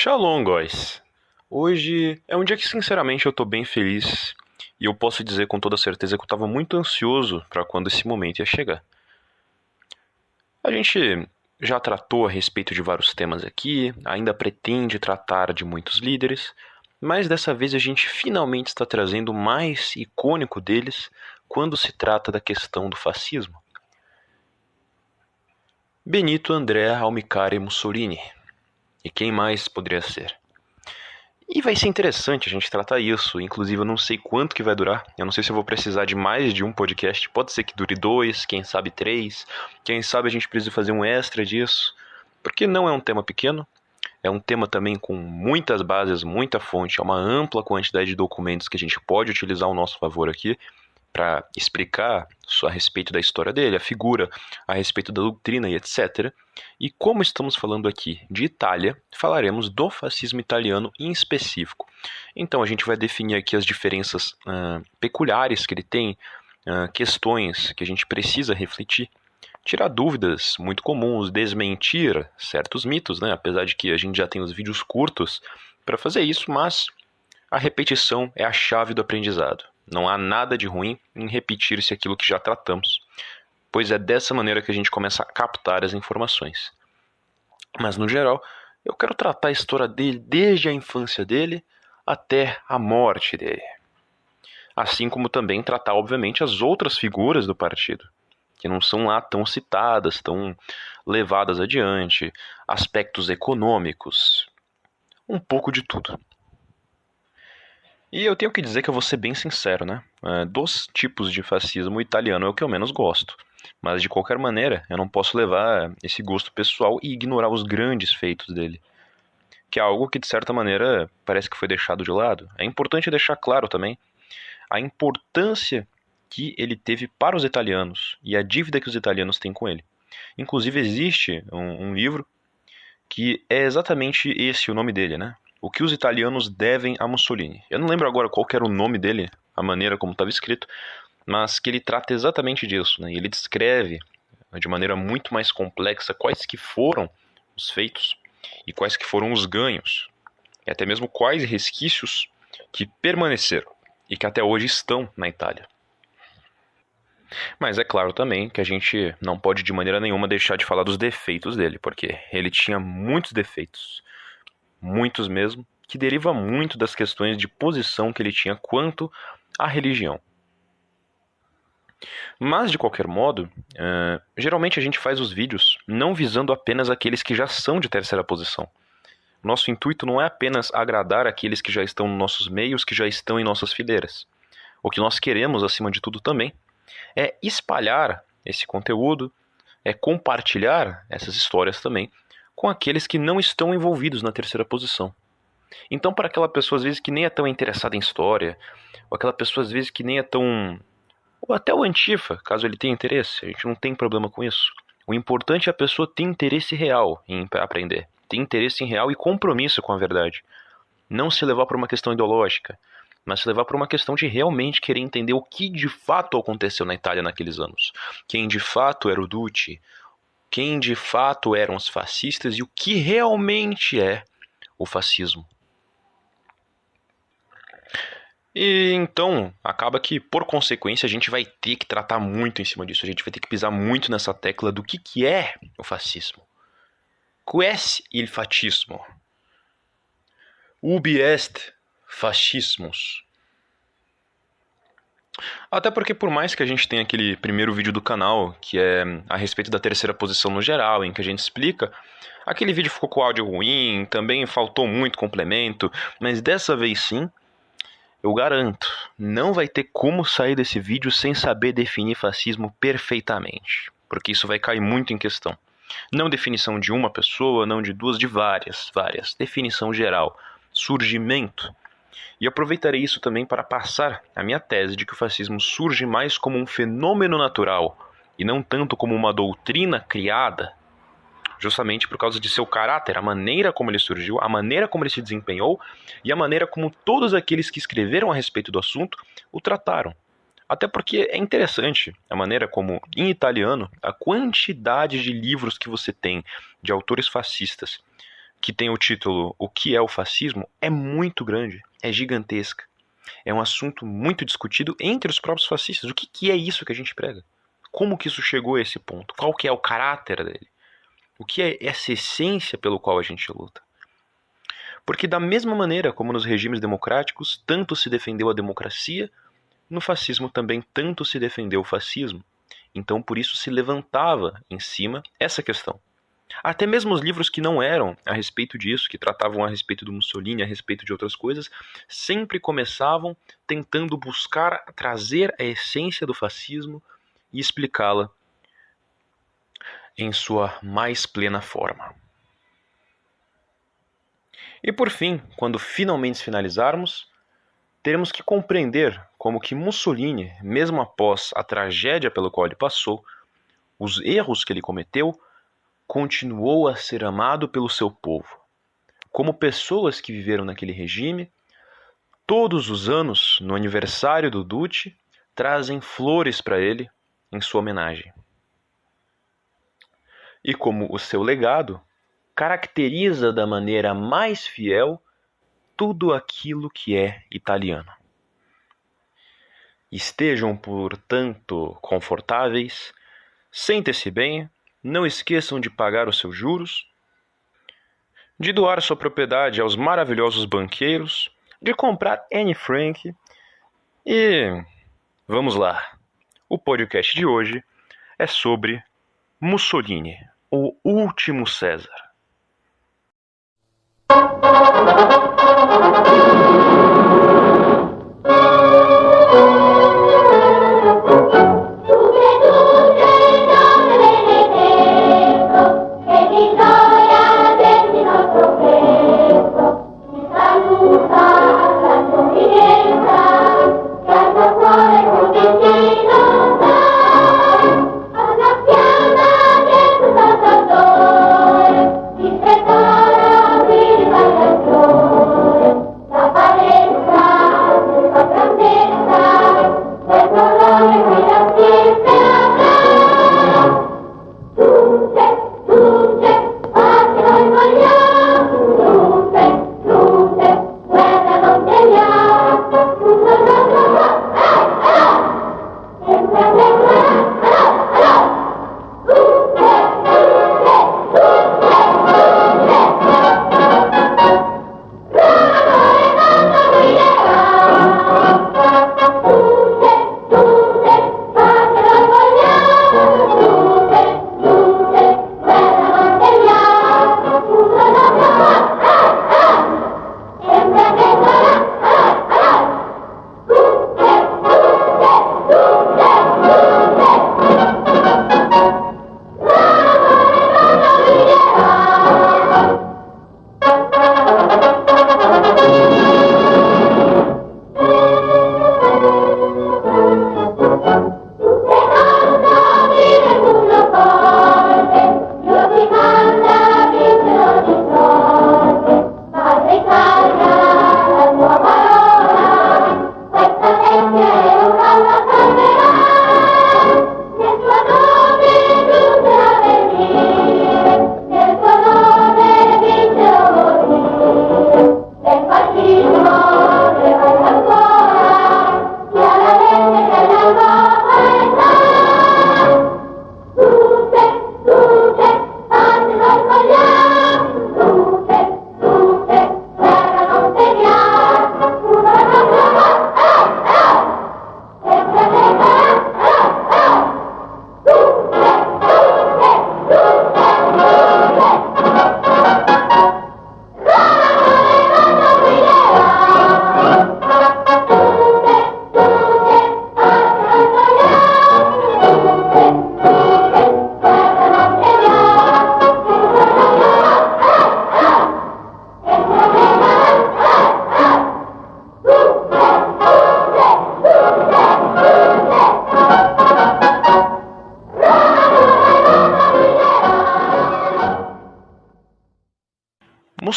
Shalom, guys! Hoje é um dia que, sinceramente, eu tô bem feliz e eu posso dizer com toda certeza que eu tava muito ansioso para quando esse momento ia chegar. A gente já tratou a respeito de vários temas aqui, ainda pretende tratar de muitos líderes, mas dessa vez a gente finalmente está trazendo o mais icônico deles quando se trata da questão do fascismo. Benito André Almicare Mussolini. E quem mais poderia ser? E vai ser interessante a gente tratar isso. Inclusive, eu não sei quanto que vai durar. Eu não sei se eu vou precisar de mais de um podcast. Pode ser que dure dois, quem sabe três. Quem sabe a gente precisa fazer um extra disso. Porque não é um tema pequeno. É um tema também com muitas bases, muita fonte. É uma ampla quantidade de documentos que a gente pode utilizar ao nosso favor aqui para explicar a respeito da história dele, a figura, a respeito da doutrina e etc. E como estamos falando aqui de Itália, falaremos do fascismo italiano em específico. Então a gente vai definir aqui as diferenças uh, peculiares que ele tem, uh, questões que a gente precisa refletir, tirar dúvidas muito comuns, desmentir certos mitos, né? apesar de que a gente já tem os vídeos curtos para fazer isso, mas a repetição é a chave do aprendizado. Não há nada de ruim em repetir-se aquilo que já tratamos, pois é dessa maneira que a gente começa a captar as informações. Mas no geral, eu quero tratar a história dele desde a infância dele até a morte dele. Assim como também tratar, obviamente, as outras figuras do partido, que não são lá tão citadas, tão levadas adiante, aspectos econômicos, um pouco de tudo. E eu tenho que dizer que eu vou ser bem sincero, né? É, dos tipos de fascismo, o italiano é o que eu menos gosto. Mas de qualquer maneira, eu não posso levar esse gosto pessoal e ignorar os grandes feitos dele. Que é algo que, de certa maneira, parece que foi deixado de lado. É importante deixar claro também a importância que ele teve para os italianos e a dívida que os italianos têm com ele. Inclusive, existe um, um livro que é exatamente esse o nome dele, né? O que os italianos devem a Mussolini. Eu não lembro agora qual era o nome dele, a maneira como estava escrito, mas que ele trata exatamente disso. Né? Ele descreve de maneira muito mais complexa quais que foram os feitos e quais que foram os ganhos, e até mesmo quais resquícios que permaneceram e que até hoje estão na Itália. Mas é claro também que a gente não pode de maneira nenhuma deixar de falar dos defeitos dele, porque ele tinha muitos defeitos muitos mesmo, que deriva muito das questões de posição que ele tinha quanto à religião. Mas, de qualquer modo, uh, geralmente a gente faz os vídeos não visando apenas aqueles que já são de terceira posição. Nosso intuito não é apenas agradar aqueles que já estão nos nossos meios, que já estão em nossas fileiras. O que nós queremos, acima de tudo, também é espalhar esse conteúdo, é compartilhar essas histórias também com aqueles que não estão envolvidos na terceira posição. Então, para aquela pessoa às vezes que nem é tão interessada em história, ou aquela pessoa às vezes que nem é tão. ou até o Antifa, caso ele tenha interesse, a gente não tem problema com isso. O importante é a pessoa ter interesse real em aprender, ter interesse em real e compromisso com a verdade. Não se levar por uma questão ideológica, mas se levar por uma questão de realmente querer entender o que de fato aconteceu na Itália naqueles anos. Quem de fato era o Duce, quem de fato eram os fascistas e o que realmente é o fascismo. E então, acaba que, por consequência, a gente vai ter que tratar muito em cima disso. A gente vai ter que pisar muito nessa tecla do que, que é o fascismo. Ques il fascismo? Ubi est fascismus? Até porque por mais que a gente tenha aquele primeiro vídeo do canal, que é a respeito da terceira posição no geral, em que a gente explica, aquele vídeo ficou com áudio ruim, também faltou muito complemento, mas dessa vez sim, eu garanto, não vai ter como sair desse vídeo sem saber definir fascismo perfeitamente, porque isso vai cair muito em questão. Não definição de uma pessoa, não de duas, de várias, várias. Definição geral. Surgimento e aproveitarei isso também para passar a minha tese de que o fascismo surge mais como um fenômeno natural e não tanto como uma doutrina criada, justamente por causa de seu caráter, a maneira como ele surgiu, a maneira como ele se desempenhou e a maneira como todos aqueles que escreveram a respeito do assunto o trataram. Até porque é interessante a maneira como, em italiano, a quantidade de livros que você tem de autores fascistas que tem o título O que é o fascismo, é muito grande, é gigantesca. É um assunto muito discutido entre os próprios fascistas. O que, que é isso que a gente prega? Como que isso chegou a esse ponto? Qual que é o caráter dele? O que é essa essência pelo qual a gente luta? Porque da mesma maneira como nos regimes democráticos tanto se defendeu a democracia, no fascismo também tanto se defendeu o fascismo. Então por isso se levantava em cima essa questão. Até mesmo os livros que não eram a respeito disso, que tratavam a respeito do Mussolini, a respeito de outras coisas, sempre começavam tentando buscar trazer a essência do fascismo e explicá-la em sua mais plena forma. E por fim, quando finalmente finalizarmos, teremos que compreender como que Mussolini, mesmo após a tragédia pelo qual ele passou, os erros que ele cometeu, continuou a ser amado pelo seu povo. Como pessoas que viveram naquele regime, todos os anos, no aniversário do Duce, trazem flores para ele em sua homenagem. E como o seu legado caracteriza da maneira mais fiel tudo aquilo que é italiano. Estejam, portanto, confortáveis, sentem-se bem, não esqueçam de pagar os seus juros, de doar sua propriedade aos maravilhosos banqueiros, de comprar Anne Frank e vamos lá. O podcast de hoje é sobre Mussolini, o último César.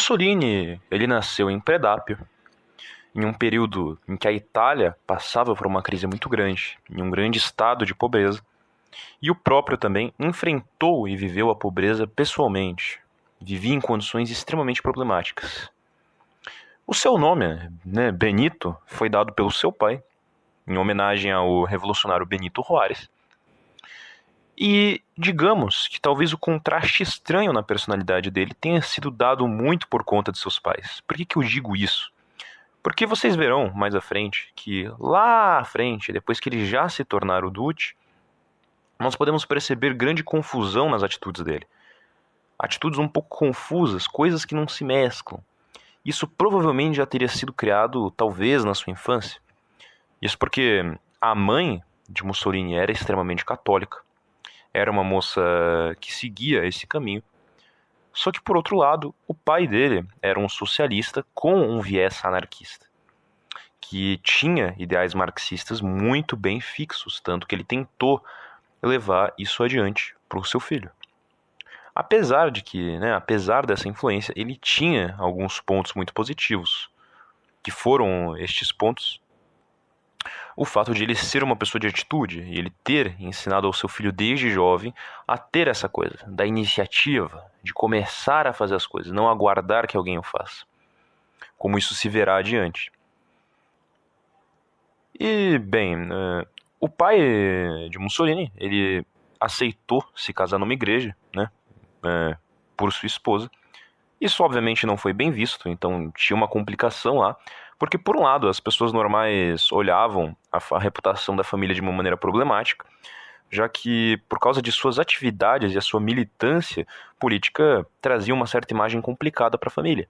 Mussolini, ele nasceu em Predápio, em um período em que a Itália passava por uma crise muito grande, em um grande estado de pobreza, e o próprio também enfrentou e viveu a pobreza pessoalmente. vivia em condições extremamente problemáticas. O seu nome, né, Benito, foi dado pelo seu pai, em homenagem ao revolucionário Benito Juárez. E digamos que talvez o contraste estranho na personalidade dele tenha sido dado muito por conta de seus pais. Por que, que eu digo isso? Porque vocês verão mais à frente que lá à frente, depois que ele já se tornar o Dutch, nós podemos perceber grande confusão nas atitudes dele. Atitudes um pouco confusas, coisas que não se mesclam. Isso provavelmente já teria sido criado, talvez, na sua infância. Isso porque a mãe de Mussolini era extremamente católica. Era uma moça que seguia esse caminho. Só que, por outro lado, o pai dele era um socialista com um viés anarquista, que tinha ideais marxistas muito bem fixos, tanto que ele tentou levar isso adiante para o seu filho. Apesar de que, né, apesar dessa influência, ele tinha alguns pontos muito positivos, que foram estes pontos o fato de ele ser uma pessoa de atitude e ele ter ensinado ao seu filho desde jovem a ter essa coisa, da iniciativa, de começar a fazer as coisas, não aguardar que alguém o faça. Como isso se verá adiante. E, bem, uh, o pai de Mussolini, ele aceitou se casar numa igreja, né, uh, por sua esposa. Isso obviamente não foi bem visto, então tinha uma complicação lá, porque, por um lado, as pessoas normais olhavam a, a reputação da família de uma maneira problemática, já que, por causa de suas atividades e a sua militância política, trazia uma certa imagem complicada para a família.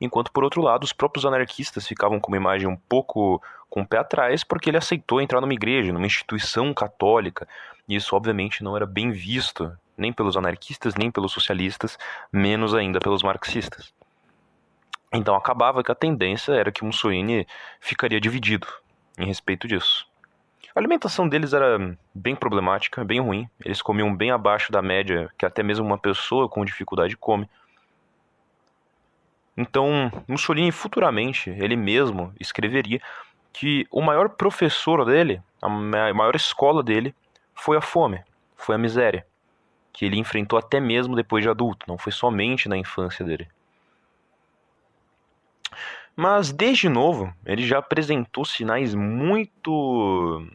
Enquanto, por outro lado, os próprios anarquistas ficavam com uma imagem um pouco com o pé atrás, porque ele aceitou entrar numa igreja, numa instituição católica, e isso, obviamente, não era bem visto, nem pelos anarquistas, nem pelos socialistas, menos ainda pelos marxistas. Então acabava que a tendência era que Mussolini ficaria dividido em respeito disso. A alimentação deles era bem problemática, bem ruim. Eles comiam bem abaixo da média que até mesmo uma pessoa com dificuldade come. Então, Mussolini futuramente, ele mesmo escreveria que o maior professor dele, a maior escola dele, foi a fome, foi a miséria, que ele enfrentou até mesmo depois de adulto, não foi somente na infância dele. Mas desde novo, ele já apresentou sinais muito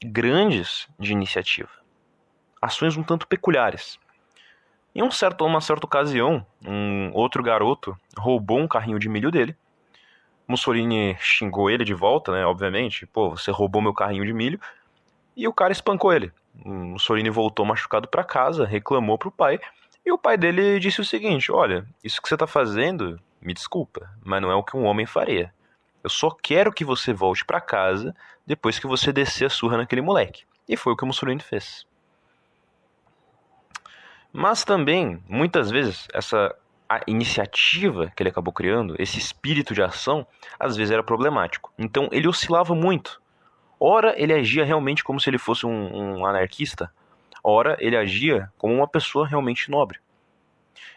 grandes de iniciativa. Ações um tanto peculiares. Em um certo, uma certa ocasião, um outro garoto roubou um carrinho de milho dele. Mussolini xingou ele de volta, né? Obviamente. Pô, você roubou meu carrinho de milho. E o cara espancou ele. Mussolini voltou machucado para casa, reclamou pro pai. E o pai dele disse o seguinte: Olha, isso que você tá fazendo me desculpa, mas não é o que um homem faria. Eu só quero que você volte para casa depois que você descer a surra naquele moleque. E foi o que o Mussolini fez. Mas também, muitas vezes, essa iniciativa que ele acabou criando, esse espírito de ação, às vezes era problemático. Então ele oscilava muito. Ora, ele agia realmente como se ele fosse um, um anarquista, ora, ele agia como uma pessoa realmente nobre.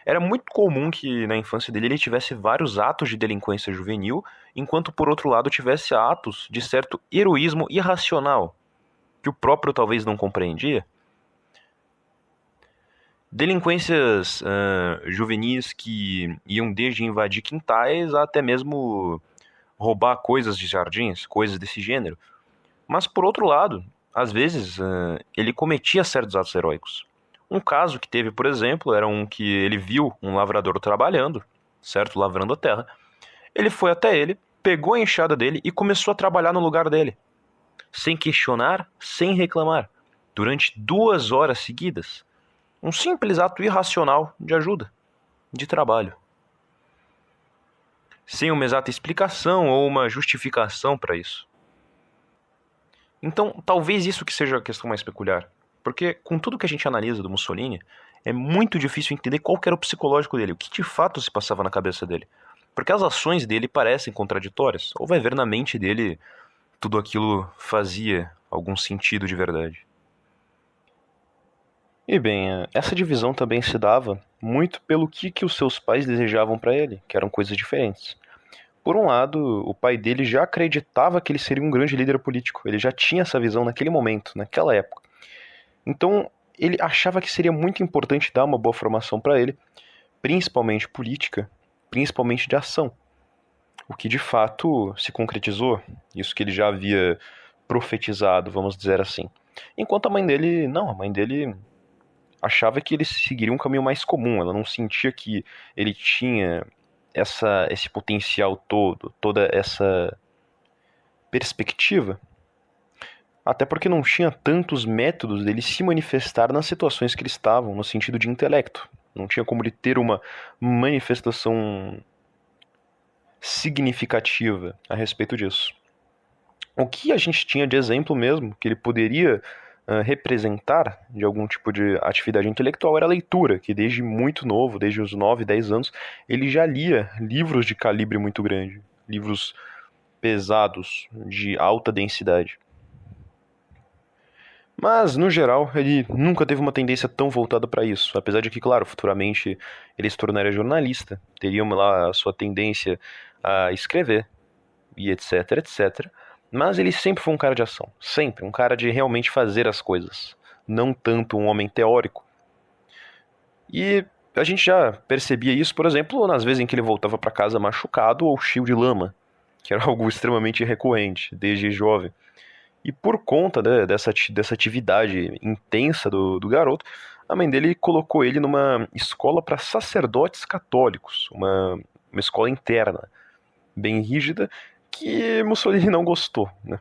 Era muito comum que na infância dele ele tivesse vários atos de delinquência juvenil, enquanto por outro lado tivesse atos de certo heroísmo irracional, que o próprio talvez não compreendia. Delinquências uh, juvenis que iam desde invadir quintais até mesmo roubar coisas de jardins, coisas desse gênero. Mas por outro lado, às vezes uh, ele cometia certos atos heróicos. Um caso que teve, por exemplo, era um que ele viu um lavrador trabalhando, certo? Lavrando a terra. Ele foi até ele, pegou a enxada dele e começou a trabalhar no lugar dele. Sem questionar, sem reclamar. Durante duas horas seguidas. Um simples ato irracional de ajuda, de trabalho. Sem uma exata explicação ou uma justificação para isso. Então, talvez isso que seja a questão mais peculiar. Porque com tudo que a gente analisa do Mussolini, é muito difícil entender qual era o psicológico dele, o que de fato se passava na cabeça dele. Porque as ações dele parecem contraditórias, ou vai ver na mente dele tudo aquilo fazia algum sentido de verdade. E bem, essa divisão também se dava muito pelo que, que os seus pais desejavam para ele, que eram coisas diferentes. Por um lado, o pai dele já acreditava que ele seria um grande líder político, ele já tinha essa visão naquele momento, naquela época. Então, ele achava que seria muito importante dar uma boa formação para ele, principalmente política, principalmente de ação. O que de fato se concretizou, isso que ele já havia profetizado, vamos dizer assim. Enquanto a mãe dele, não, a mãe dele achava que ele seguiria um caminho mais comum, ela não sentia que ele tinha essa, esse potencial todo, toda essa perspectiva. Até porque não tinha tantos métodos dele se manifestar nas situações que ele estavam, no sentido de intelecto. Não tinha como ele ter uma manifestação significativa a respeito disso. O que a gente tinha de exemplo mesmo, que ele poderia uh, representar de algum tipo de atividade intelectual, era a leitura, que desde muito novo, desde os 9, 10 anos, ele já lia livros de calibre muito grande, livros pesados, de alta densidade. Mas, no geral, ele nunca teve uma tendência tão voltada para isso. Apesar de que, claro, futuramente ele se tornaria jornalista, teria lá a sua tendência a escrever, e etc, etc. Mas ele sempre foi um cara de ação. Sempre. Um cara de realmente fazer as coisas. Não tanto um homem teórico. E a gente já percebia isso, por exemplo, nas vezes em que ele voltava para casa machucado ou cheio de lama, que era algo extremamente recorrente desde jovem. E por conta né, dessa, dessa atividade intensa do, do garoto, a mãe dele colocou ele numa escola para sacerdotes católicos, uma, uma escola interna, bem rígida, que Mussolini não gostou, né?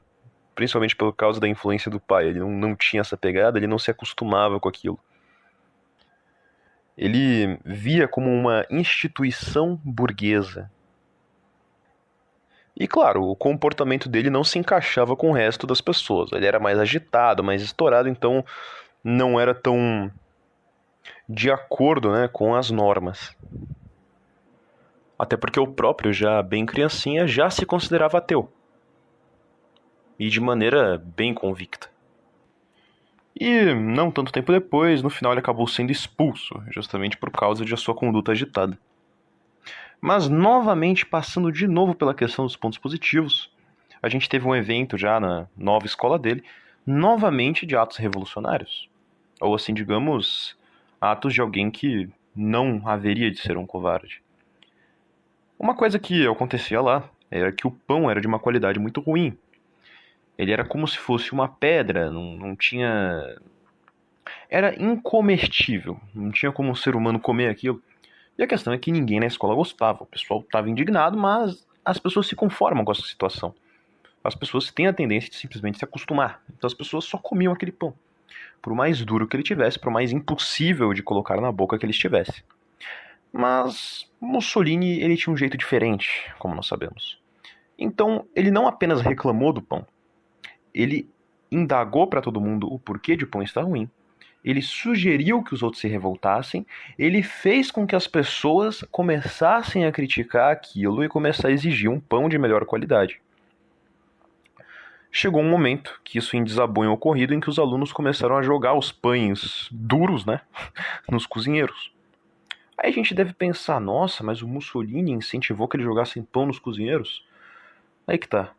principalmente pelo causa da influência do pai. Ele não, não tinha essa pegada, ele não se acostumava com aquilo. Ele via como uma instituição burguesa, e claro, o comportamento dele não se encaixava com o resto das pessoas. Ele era mais agitado, mais estourado, então não era tão de acordo né, com as normas. Até porque o próprio, já bem criancinha, já se considerava ateu. E de maneira bem convicta. E não tanto tempo depois, no final ele acabou sendo expulso, justamente por causa de sua conduta agitada. Mas novamente, passando de novo pela questão dos pontos positivos, a gente teve um evento já na nova escola dele, novamente de atos revolucionários. Ou assim, digamos, atos de alguém que não haveria de ser um covarde. Uma coisa que acontecia lá era que o pão era de uma qualidade muito ruim. Ele era como se fosse uma pedra, não, não tinha. Era incomestível, não tinha como um ser humano comer aquilo. E a questão é que ninguém na escola gostava. O pessoal estava indignado, mas as pessoas se conformam com essa situação. As pessoas têm a tendência de simplesmente se acostumar. Então as pessoas só comiam aquele pão. Por mais duro que ele tivesse, por mais impossível de colocar na boca que ele estivesse. Mas Mussolini ele tinha um jeito diferente, como nós sabemos. Então ele não apenas reclamou do pão, ele indagou para todo mundo o porquê de pão estar ruim ele sugeriu que os outros se revoltassem, ele fez com que as pessoas começassem a criticar aquilo e começar a exigir um pão de melhor qualidade. Chegou um momento que isso em desabonho ocorrido em que os alunos começaram a jogar os pães duros, né, nos cozinheiros. Aí a gente deve pensar, nossa, mas o Mussolini incentivou que eles jogassem pão nos cozinheiros? Aí que tá.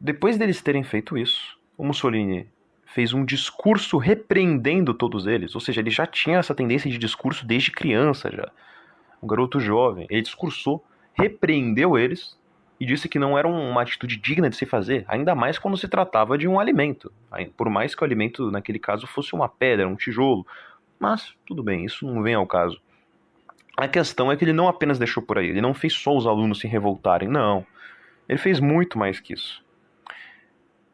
Depois deles terem feito isso, o Mussolini fez um discurso repreendendo todos eles. Ou seja, ele já tinha essa tendência de discurso desde criança já. Um garoto jovem. Ele discursou, repreendeu eles e disse que não era uma atitude digna de se fazer, ainda mais quando se tratava de um alimento. Por mais que o alimento, naquele caso, fosse uma pedra, um tijolo. Mas, tudo bem, isso não vem ao caso. A questão é que ele não apenas deixou por aí, ele não fez só os alunos se revoltarem, não. Ele fez muito mais que isso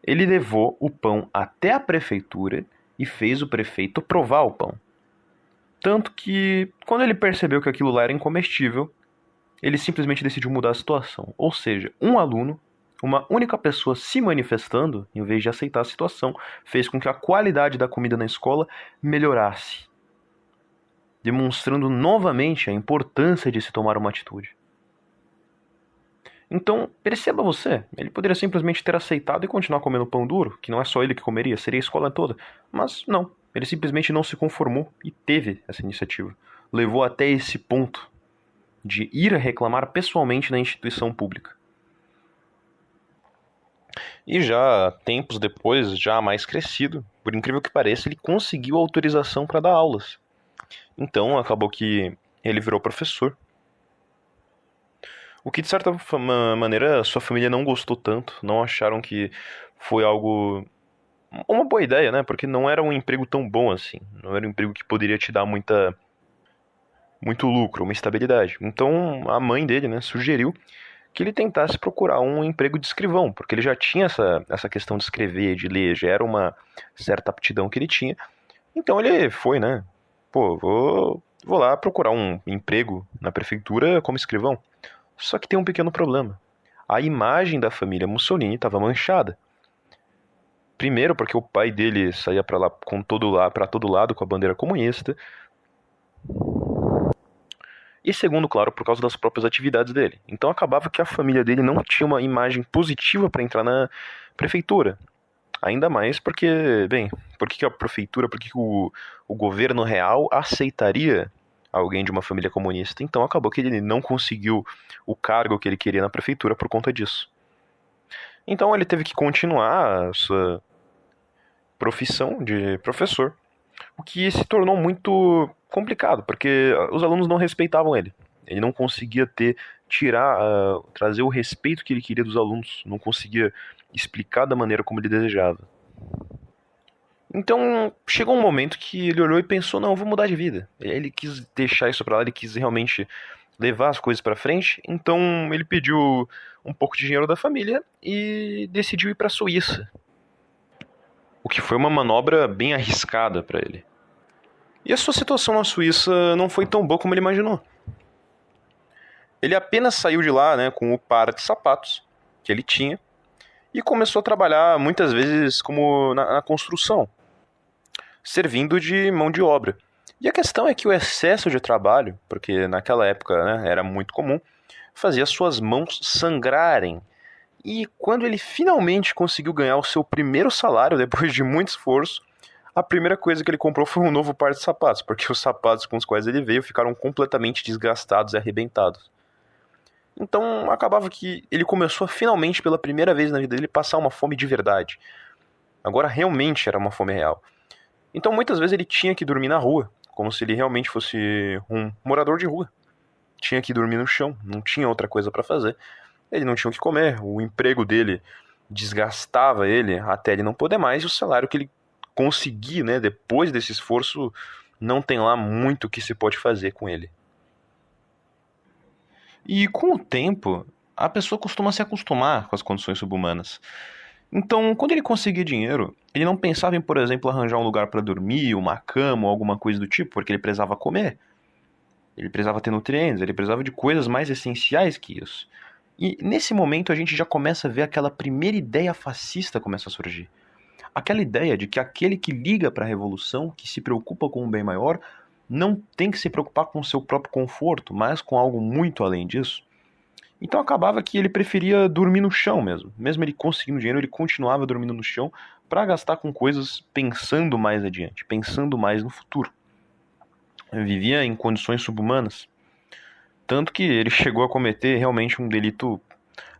ele levou o pão até a prefeitura e fez o prefeito provar o pão. Tanto que, quando ele percebeu que aquilo lá era incomestível, ele simplesmente decidiu mudar a situação. Ou seja, um aluno, uma única pessoa se manifestando, em vez de aceitar a situação, fez com que a qualidade da comida na escola melhorasse, demonstrando novamente a importância de se tomar uma atitude. Então, perceba você, ele poderia simplesmente ter aceitado e continuar comendo pão duro, que não é só ele que comeria, seria a escola toda. Mas não, ele simplesmente não se conformou e teve essa iniciativa. Levou até esse ponto de ir reclamar pessoalmente na instituição pública. E já tempos depois, já mais crescido, por incrível que pareça, ele conseguiu autorização para dar aulas. Então acabou que ele virou professor. O que de certa maneira sua família não gostou tanto, não acharam que foi algo uma boa ideia, né? Porque não era um emprego tão bom assim, não era um emprego que poderia te dar muita muito lucro, uma estabilidade. Então a mãe dele, né, sugeriu que ele tentasse procurar um emprego de escrivão, porque ele já tinha essa, essa questão de escrever, de ler, já era uma certa aptidão que ele tinha. Então ele foi, né? Pô, vou, vou lá procurar um emprego na prefeitura como escrivão. Só que tem um pequeno problema. A imagem da família Mussolini estava manchada. Primeiro, porque o pai dele saía para lá com todo lá para todo lado com a bandeira comunista. E segundo, claro, por causa das próprias atividades dele. Então acabava que a família dele não tinha uma imagem positiva para entrar na prefeitura. Ainda mais porque, bem, por que a prefeitura, por que o, o governo real aceitaria alguém de uma família comunista? Então acabou que ele não conseguiu o cargo que ele queria na prefeitura por conta disso. Então ele teve que continuar a sua profissão de professor, o que se tornou muito complicado, porque os alunos não respeitavam ele. Ele não conseguia ter, tirar, uh, trazer o respeito que ele queria dos alunos, não conseguia explicar da maneira como ele desejava. Então, chegou um momento que ele olhou e pensou: não, vou mudar de vida. Ele quis deixar isso para lá, ele quis realmente levar as coisas para frente. Então, ele pediu um pouco de dinheiro da família e decidiu ir para a Suíça. O que foi uma manobra bem arriscada para ele. E a sua situação na Suíça não foi tão boa como ele imaginou. Ele apenas saiu de lá né, com o par de sapatos que ele tinha e começou a trabalhar muitas vezes como na, na construção, servindo de mão de obra. E a questão é que o excesso de trabalho, porque naquela época né, era muito comum, fazia suas mãos sangrarem. E quando ele finalmente conseguiu ganhar o seu primeiro salário, depois de muito esforço, a primeira coisa que ele comprou foi um novo par de sapatos, porque os sapatos com os quais ele veio ficaram completamente desgastados e arrebentados. Então acabava que ele começou finalmente, pela primeira vez na vida dele, passar uma fome de verdade. Agora realmente era uma fome real. Então muitas vezes ele tinha que dormir na rua, como se ele realmente fosse um morador de rua. Tinha que dormir no chão, não tinha outra coisa para fazer. Ele não tinha o que comer, o emprego dele desgastava ele até ele não poder mais, e o salário que ele conseguir, né, depois desse esforço, não tem lá muito que se pode fazer com ele. E com o tempo, a pessoa costuma se acostumar com as condições subhumanas. Então, quando ele conseguia dinheiro, ele não pensava em, por exemplo, arranjar um lugar para dormir, uma cama ou alguma coisa do tipo, porque ele precisava comer. Ele precisava ter nutrientes, ele precisava de coisas mais essenciais que isso. E nesse momento a gente já começa a ver aquela primeira ideia fascista começar a surgir aquela ideia de que aquele que liga para a revolução, que se preocupa com um bem maior, não tem que se preocupar com o seu próprio conforto, mas com algo muito além disso. Então acabava que ele preferia dormir no chão mesmo. Mesmo ele conseguindo dinheiro, ele continuava dormindo no chão para gastar com coisas pensando mais adiante, pensando mais no futuro. Ele vivia em condições subhumanas. Tanto que ele chegou a cometer realmente um delito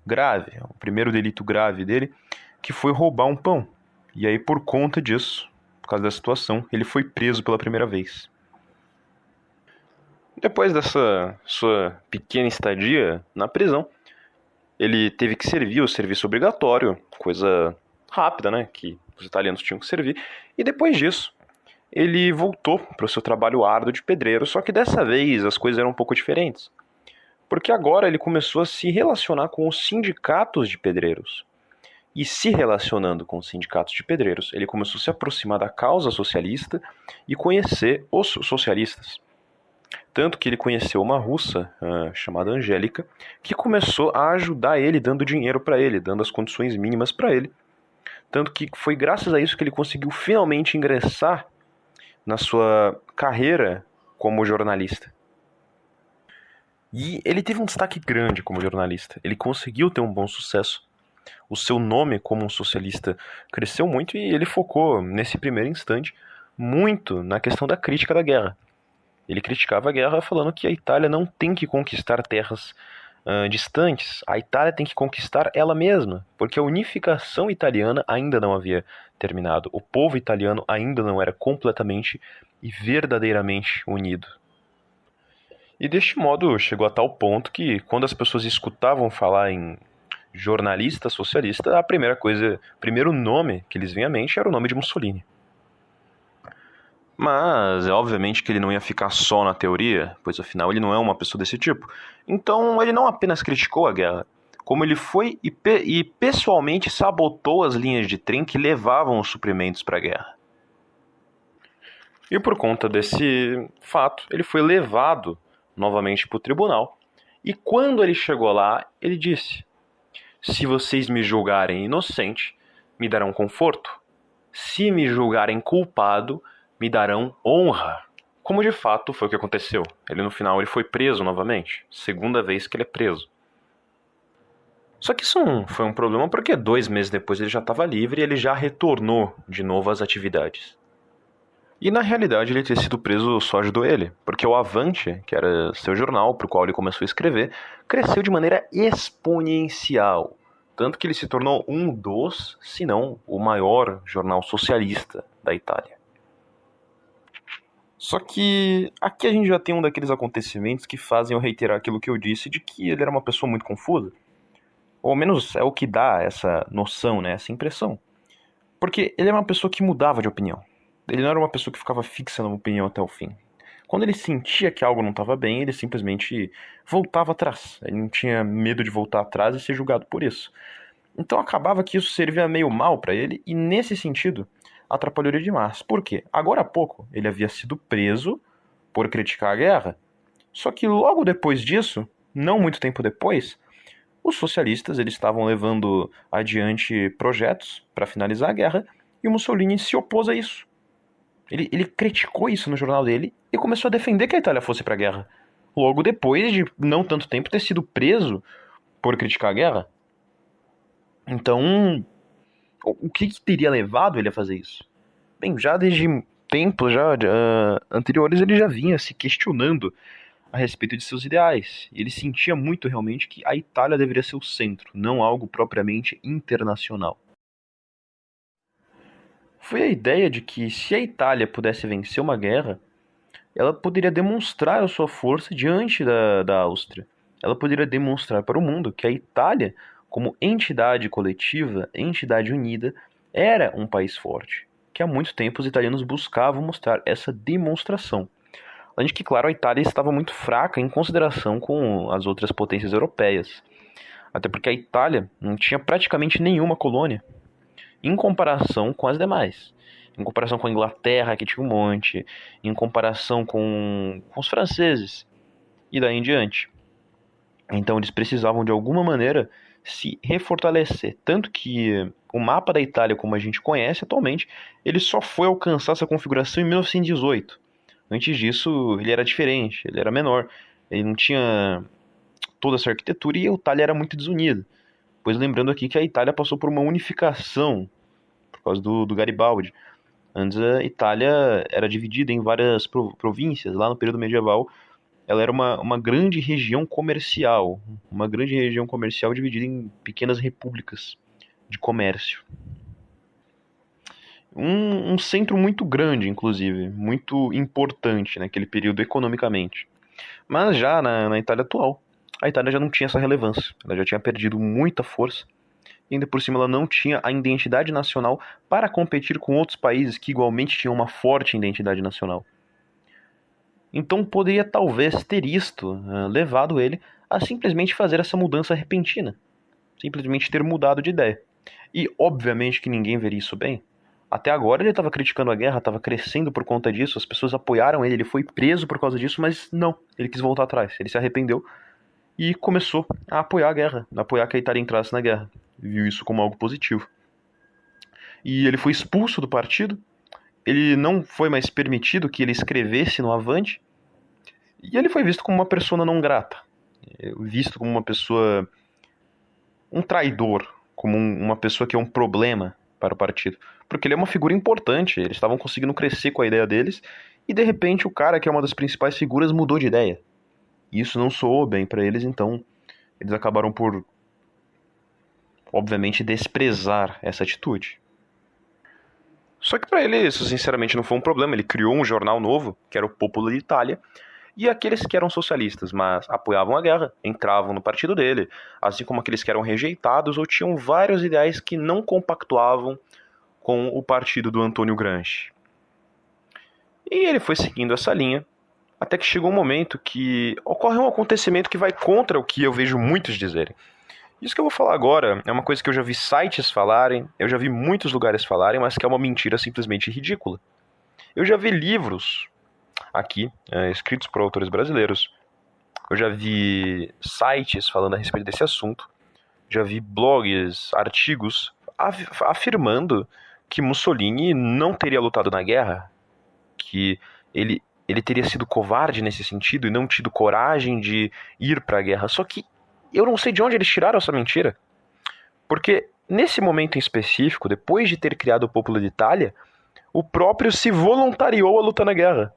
grave, o primeiro delito grave dele, que foi roubar um pão. E aí, por conta disso, por causa da situação, ele foi preso pela primeira vez. Depois dessa sua pequena estadia na prisão, ele teve que servir o serviço obrigatório, coisa rápida, né, que os italianos tinham que servir, e depois disso, ele voltou para o seu trabalho árduo de pedreiro, só que dessa vez as coisas eram um pouco diferentes. Porque agora ele começou a se relacionar com os sindicatos de pedreiros. E se relacionando com os sindicatos de pedreiros, ele começou a se aproximar da causa socialista e conhecer os socialistas. Tanto que ele conheceu uma russa uh, chamada Angélica, que começou a ajudar ele, dando dinheiro para ele, dando as condições mínimas para ele. Tanto que foi graças a isso que ele conseguiu finalmente ingressar na sua carreira como jornalista. E ele teve um destaque grande como jornalista. Ele conseguiu ter um bom sucesso o seu nome como um socialista cresceu muito e ele focou, nesse primeiro instante, muito na questão da crítica da guerra. Ele criticava a guerra falando que a Itália não tem que conquistar terras uh, distantes, a Itália tem que conquistar ela mesma, porque a unificação italiana ainda não havia terminado. O povo italiano ainda não era completamente e verdadeiramente unido. E deste modo chegou a tal ponto que, quando as pessoas escutavam falar em jornalista socialista, a primeira coisa, o primeiro nome que eles vinham à mente era o nome de Mussolini. Mas é obviamente que ele não ia ficar só na teoria, pois afinal ele não é uma pessoa desse tipo. Então ele não apenas criticou a guerra, como ele foi e, pe e pessoalmente sabotou as linhas de trem que levavam os suprimentos para a guerra. E por conta desse fato, ele foi levado novamente para o tribunal. E quando ele chegou lá, ele disse: Se vocês me julgarem inocente, me darão conforto. Se me julgarem culpado, me darão honra. Como de fato foi o que aconteceu. Ele no final ele foi preso novamente, segunda vez que ele é preso. Só que isso foi um problema porque dois meses depois ele já estava livre e ele já retornou de novo às atividades. E na realidade ele ter sido preso só ajudou ele, porque o Avante, que era seu jornal para o qual ele começou a escrever, cresceu de maneira exponencial. Tanto que ele se tornou um dos, se não o maior jornal socialista da Itália. Só que aqui a gente já tem um daqueles acontecimentos que fazem eu reiterar aquilo que eu disse de que ele era uma pessoa muito confusa. Ou ao menos é o que dá essa noção, né, essa impressão. Porque ele é uma pessoa que mudava de opinião. Ele não era uma pessoa que ficava fixa numa opinião até o fim. Quando ele sentia que algo não estava bem, ele simplesmente voltava atrás. Ele não tinha medo de voltar atrás e ser julgado por isso. Então acabava que isso servia meio mal para ele e nesse sentido atrapalhou ele demais. Por quê? Agora há pouco ele havia sido preso por criticar a guerra. Só que logo depois disso, não muito tempo depois, os socialistas eles estavam levando adiante projetos para finalizar a guerra e o Mussolini se opôs a isso. Ele, ele criticou isso no jornal dele e começou a defender que a Itália fosse para a guerra. Logo depois de não tanto tempo ter sido preso por criticar a guerra. Então, o que, que teria levado ele a fazer isso? Bem, já desde tempos já, uh, anteriores ele já vinha se questionando a respeito de seus ideais. Ele sentia muito realmente que a Itália deveria ser o centro, não algo propriamente internacional. Foi a ideia de que se a Itália pudesse vencer uma guerra, ela poderia demonstrar a sua força diante da, da Áustria. Ela poderia demonstrar para o mundo que a Itália, como entidade coletiva, entidade unida, era um país forte. Que há muito tempo os italianos buscavam mostrar essa demonstração. Além de que, claro, a Itália estava muito fraca em consideração com as outras potências europeias. Até porque a Itália não tinha praticamente nenhuma colônia em comparação com as demais. Em comparação com a Inglaterra, que tinha um monte, em comparação com, com os franceses e daí em diante. Então eles precisavam de alguma maneira se refortalecer. Tanto que o mapa da Itália, como a gente conhece atualmente, ele só foi alcançar essa configuração em 1918. Antes disso, ele era diferente, ele era menor, ele não tinha toda essa arquitetura e a Itália era muito desunida. Pois lembrando aqui que a Itália passou por uma unificação por causa do, do Garibaldi. Antes a Itália era dividida em várias províncias. Lá no período medieval, ela era uma, uma grande região comercial, uma grande região comercial dividida em pequenas repúblicas de comércio um, um centro muito grande, inclusive, muito importante naquele período economicamente. Mas já na, na Itália atual, a Itália já não tinha essa relevância, ela já tinha perdido muita força e ainda por cima ela não tinha a identidade nacional para competir com outros países que igualmente tinham uma forte identidade nacional. Então poderia talvez ter isto uh, levado ele a simplesmente fazer essa mudança repentina, simplesmente ter mudado de ideia. E obviamente que ninguém veria isso bem, até agora ele estava criticando a guerra, estava crescendo por conta disso, as pessoas apoiaram ele, ele foi preso por causa disso, mas não, ele quis voltar atrás, ele se arrependeu e começou a apoiar a guerra, a apoiar que a Itália entrasse na guerra. Viu isso como algo positivo. E ele foi expulso do partido, ele não foi mais permitido que ele escrevesse no Avante, e ele foi visto como uma pessoa não grata, visto como uma pessoa. um traidor, como um, uma pessoa que é um problema para o partido. Porque ele é uma figura importante, eles estavam conseguindo crescer com a ideia deles, e de repente o cara que é uma das principais figuras mudou de ideia. E isso não soou bem para eles, então eles acabaram por obviamente desprezar essa atitude. Só que para ele isso sinceramente não foi um problema, ele criou um jornal novo, que era o Popolo de Itália, E aqueles que eram socialistas, mas apoiavam a guerra, entravam no partido dele, assim como aqueles que eram rejeitados ou tinham vários ideais que não compactuavam com o partido do Antônio Gramsci. E ele foi seguindo essa linha, até que chegou um momento que ocorre um acontecimento que vai contra o que eu vejo muitos dizerem. Isso que eu vou falar agora é uma coisa que eu já vi sites falarem, eu já vi muitos lugares falarem, mas que é uma mentira simplesmente ridícula. Eu já vi livros aqui, é, escritos por autores brasileiros, eu já vi sites falando a respeito desse assunto, já vi blogs, artigos af afirmando que Mussolini não teria lutado na guerra, que ele, ele teria sido covarde nesse sentido e não tido coragem de ir para a guerra. Só que eu não sei de onde eles tiraram essa mentira. Porque nesse momento em específico, depois de ter criado o Popolo de Itália, o próprio se voluntariou a lutar na guerra.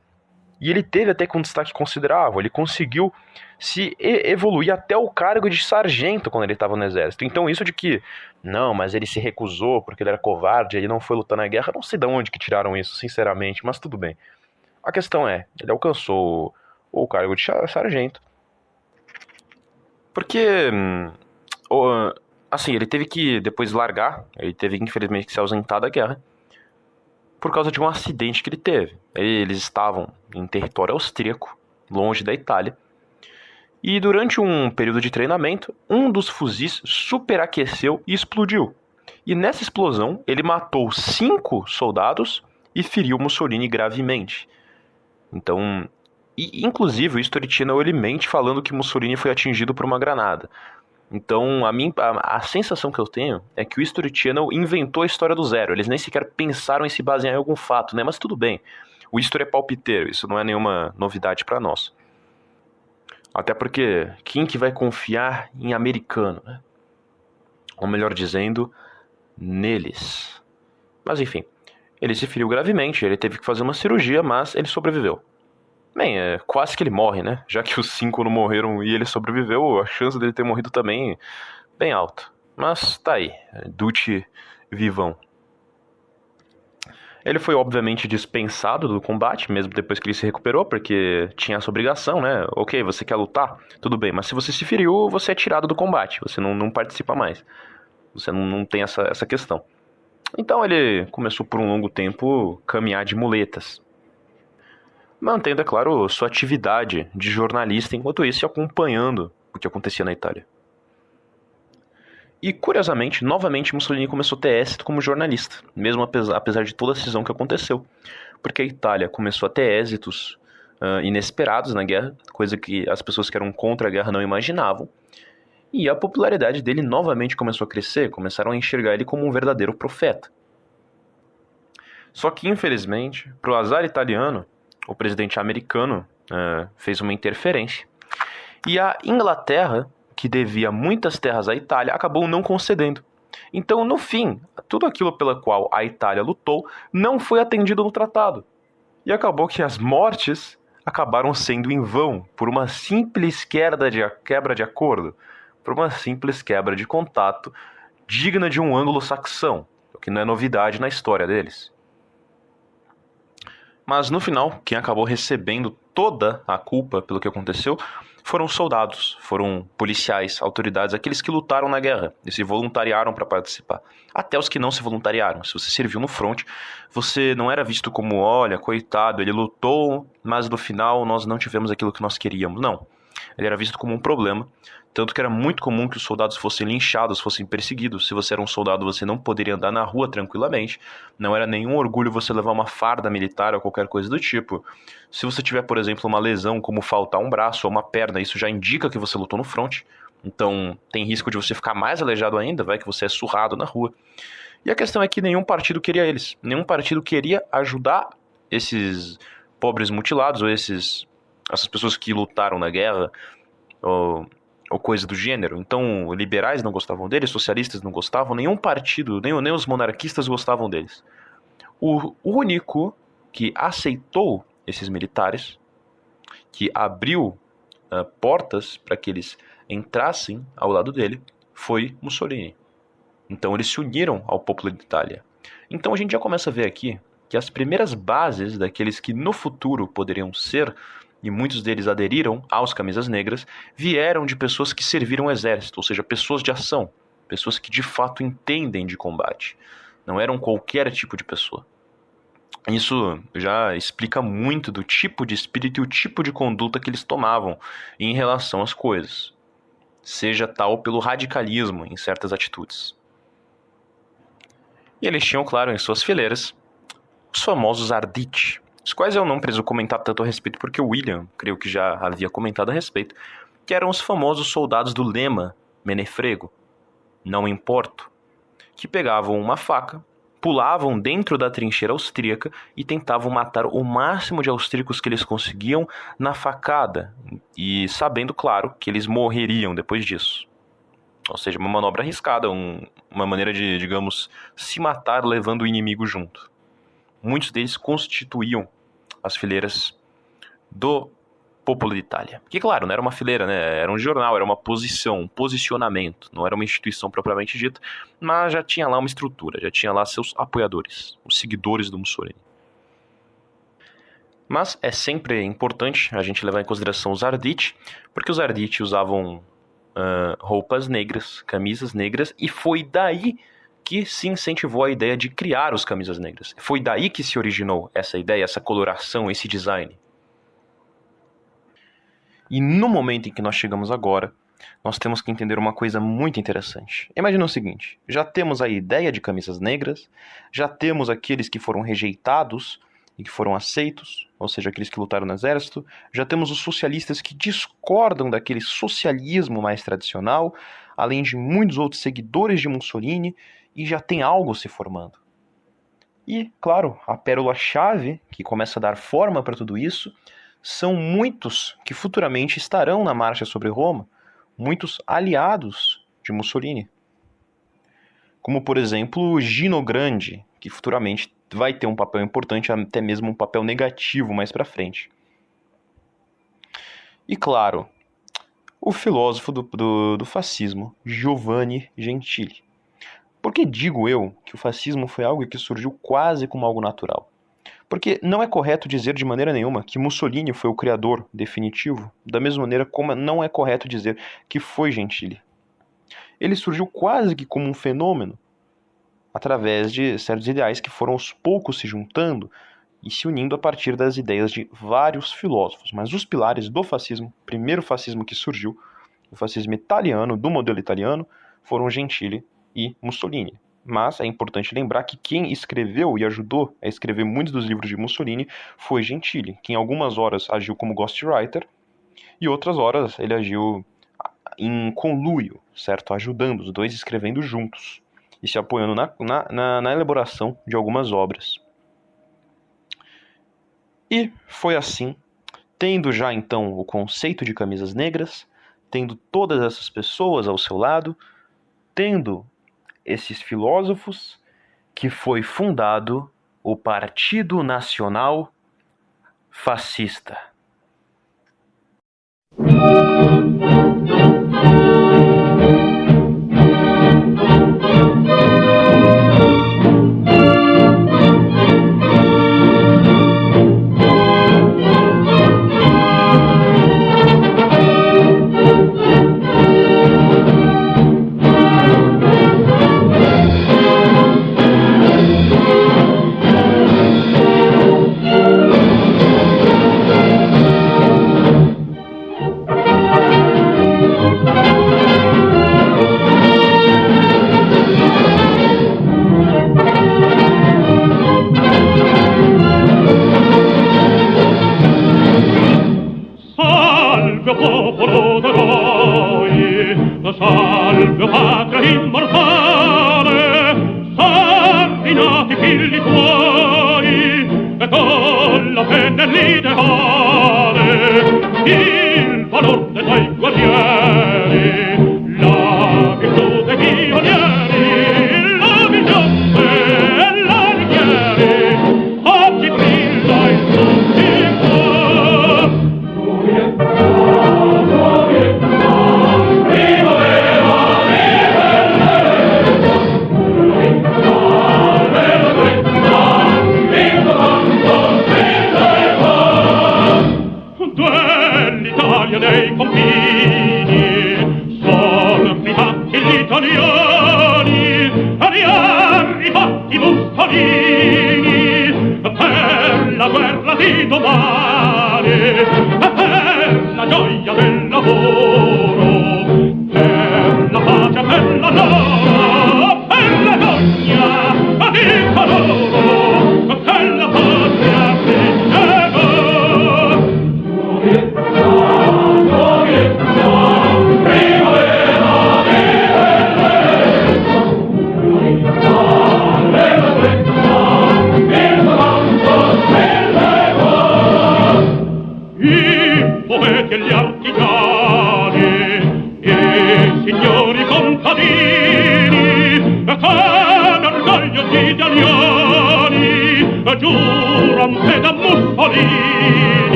E ele teve até com um destaque considerável. Ele conseguiu se evoluir até o cargo de sargento quando ele estava no exército. Então isso de que, não, mas ele se recusou porque ele era covarde, ele não foi lutar na guerra, não sei de onde que tiraram isso, sinceramente, mas tudo bem. A questão é, ele alcançou o cargo de sargento. Porque, hum, assim, ele teve que depois largar, ele teve infelizmente que se ausentar da guerra por causa de um acidente que ele teve. Eles estavam em território austríaco, longe da Itália, e durante um período de treinamento, um dos fuzis superaqueceu e explodiu. E nessa explosão, ele matou cinco soldados e feriu Mussolini gravemente. Então, e, inclusive, o Channel ele mente falando que Mussolini foi atingido por uma granada. Então, a, minha, a, a, sensação que eu tenho é que o History Channel inventou a história do zero. Eles nem sequer pensaram em se basear em algum fato, né? Mas tudo bem. O History é palpiteiro, isso não é nenhuma novidade para nós. Até porque, quem que vai confiar em americano, né? Ou melhor dizendo, neles. Mas enfim, ele se feriu gravemente, ele teve que fazer uma cirurgia, mas ele sobreviveu. Bem, é quase que ele morre, né? Já que os cinco não morreram e ele sobreviveu, a chance dele ter morrido também bem alta. Mas tá aí, Duce vivão. Ele foi obviamente dispensado do combate, mesmo depois que ele se recuperou, porque tinha essa obrigação, né? Ok, você quer lutar? Tudo bem, mas se você se feriu, você é tirado do combate, você não, não participa mais. Você não, não tem essa, essa questão. Então ele começou por um longo tempo caminhar de muletas mantendo, é claro, sua atividade de jornalista enquanto isso acompanhando o que acontecia na Itália. E, curiosamente, novamente Mussolini começou a ter êxito como jornalista, mesmo apesar de toda a cisão que aconteceu, porque a Itália começou a ter êxitos uh, inesperados na guerra, coisa que as pessoas que eram contra a guerra não imaginavam, e a popularidade dele novamente começou a crescer, começaram a enxergar ele como um verdadeiro profeta. Só que, infelizmente, para o azar italiano, o presidente americano uh, fez uma interferência. E a Inglaterra, que devia muitas terras à Itália, acabou não concedendo. Então, no fim, tudo aquilo pela qual a Itália lutou não foi atendido no tratado. E acabou que as mortes acabaram sendo em vão por uma simples de, quebra de acordo, por uma simples quebra de contato digna de um ângulo saxão, o que não é novidade na história deles. Mas no final, quem acabou recebendo toda a culpa pelo que aconteceu foram soldados, foram policiais, autoridades, aqueles que lutaram na guerra e se voluntariaram para participar. Até os que não se voluntariaram. Se você serviu no front, você não era visto como, olha, coitado, ele lutou, mas no final nós não tivemos aquilo que nós queríamos. Não. Ele era visto como um problema tanto que era muito comum que os soldados fossem linchados, fossem perseguidos. Se você era um soldado, você não poderia andar na rua tranquilamente. Não era nenhum orgulho você levar uma farda militar ou qualquer coisa do tipo. Se você tiver, por exemplo, uma lesão como faltar um braço ou uma perna, isso já indica que você lutou no front. Então tem risco de você ficar mais aleijado ainda, vai que você é surrado na rua. E a questão é que nenhum partido queria eles. Nenhum partido queria ajudar esses pobres mutilados ou esses essas pessoas que lutaram na guerra ou ou coisa do gênero. Então, liberais não gostavam deles, socialistas não gostavam, nenhum partido, nem, nem os monarquistas gostavam deles. O único que aceitou esses militares, que abriu uh, portas para que eles entrassem ao lado dele, foi Mussolini. Então, eles se uniram ao popolo de Itália. Então, a gente já começa a ver aqui que as primeiras bases daqueles que no futuro poderiam ser e muitos deles aderiram aos camisas negras, vieram de pessoas que serviram o exército, ou seja, pessoas de ação, pessoas que de fato entendem de combate. Não eram qualquer tipo de pessoa. Isso já explica muito do tipo de espírito e o tipo de conduta que eles tomavam em relação às coisas, seja tal pelo radicalismo em certas atitudes. E eles tinham, claro, em suas fileiras os famosos Ardite, os quais eu não preciso comentar tanto a respeito porque o William, creio que já havia comentado a respeito, que eram os famosos soldados do lema Menefrego, não importo, que pegavam uma faca, pulavam dentro da trincheira austríaca e tentavam matar o máximo de austríacos que eles conseguiam na facada, e sabendo, claro, que eles morreriam depois disso. Ou seja, uma manobra arriscada, um, uma maneira de, digamos, se matar levando o inimigo junto. Muitos deles constituíam as fileiras do Popolo de Itália. Que, claro, não era uma fileira, né? Era um jornal, era uma posição, um posicionamento. Não era uma instituição propriamente dita, mas já tinha lá uma estrutura, já tinha lá seus apoiadores, os seguidores do Mussolini. Mas é sempre importante a gente levar em consideração os Arditi, porque os Arditi usavam uh, roupas negras, camisas negras, e foi daí se incentivou a ideia de criar os camisas negras. Foi daí que se originou essa ideia, essa coloração, esse design. E no momento em que nós chegamos agora, nós temos que entender uma coisa muito interessante. Imagina o seguinte: já temos a ideia de camisas negras, já temos aqueles que foram rejeitados e que foram aceitos, ou seja, aqueles que lutaram no exército, já temos os socialistas que discordam daquele socialismo mais tradicional, além de muitos outros seguidores de Mussolini, e já tem algo se formando. E, claro, a pérola-chave que começa a dar forma para tudo isso são muitos que futuramente estarão na marcha sobre Roma, muitos aliados de Mussolini. Como, por exemplo, Gino Grande, que futuramente vai ter um papel importante, até mesmo um papel negativo mais para frente. E claro, o filósofo do, do, do fascismo, Giovanni Gentili. Por que digo eu que o fascismo foi algo que surgiu quase como algo natural? Porque não é correto dizer de maneira nenhuma que Mussolini foi o criador definitivo, da mesma maneira como não é correto dizer que foi Gentili. Ele surgiu quase que como um fenômeno, através de certos ideais que foram aos poucos se juntando e se unindo a partir das ideias de vários filósofos. Mas os pilares do fascismo, primeiro fascismo que surgiu, o fascismo italiano, do modelo italiano, foram Gentili e Mussolini. Mas é importante lembrar que quem escreveu e ajudou a escrever muitos dos livros de Mussolini foi Gentili, que em algumas horas agiu como ghostwriter e outras horas ele agiu em conluio, certo? Ajudando os dois escrevendo juntos e se apoiando na, na, na, na elaboração de algumas obras. E foi assim, tendo já então o conceito de camisas negras, tendo todas essas pessoas ao seu lado, tendo esses filósofos que foi fundado o Partido Nacional Fascista.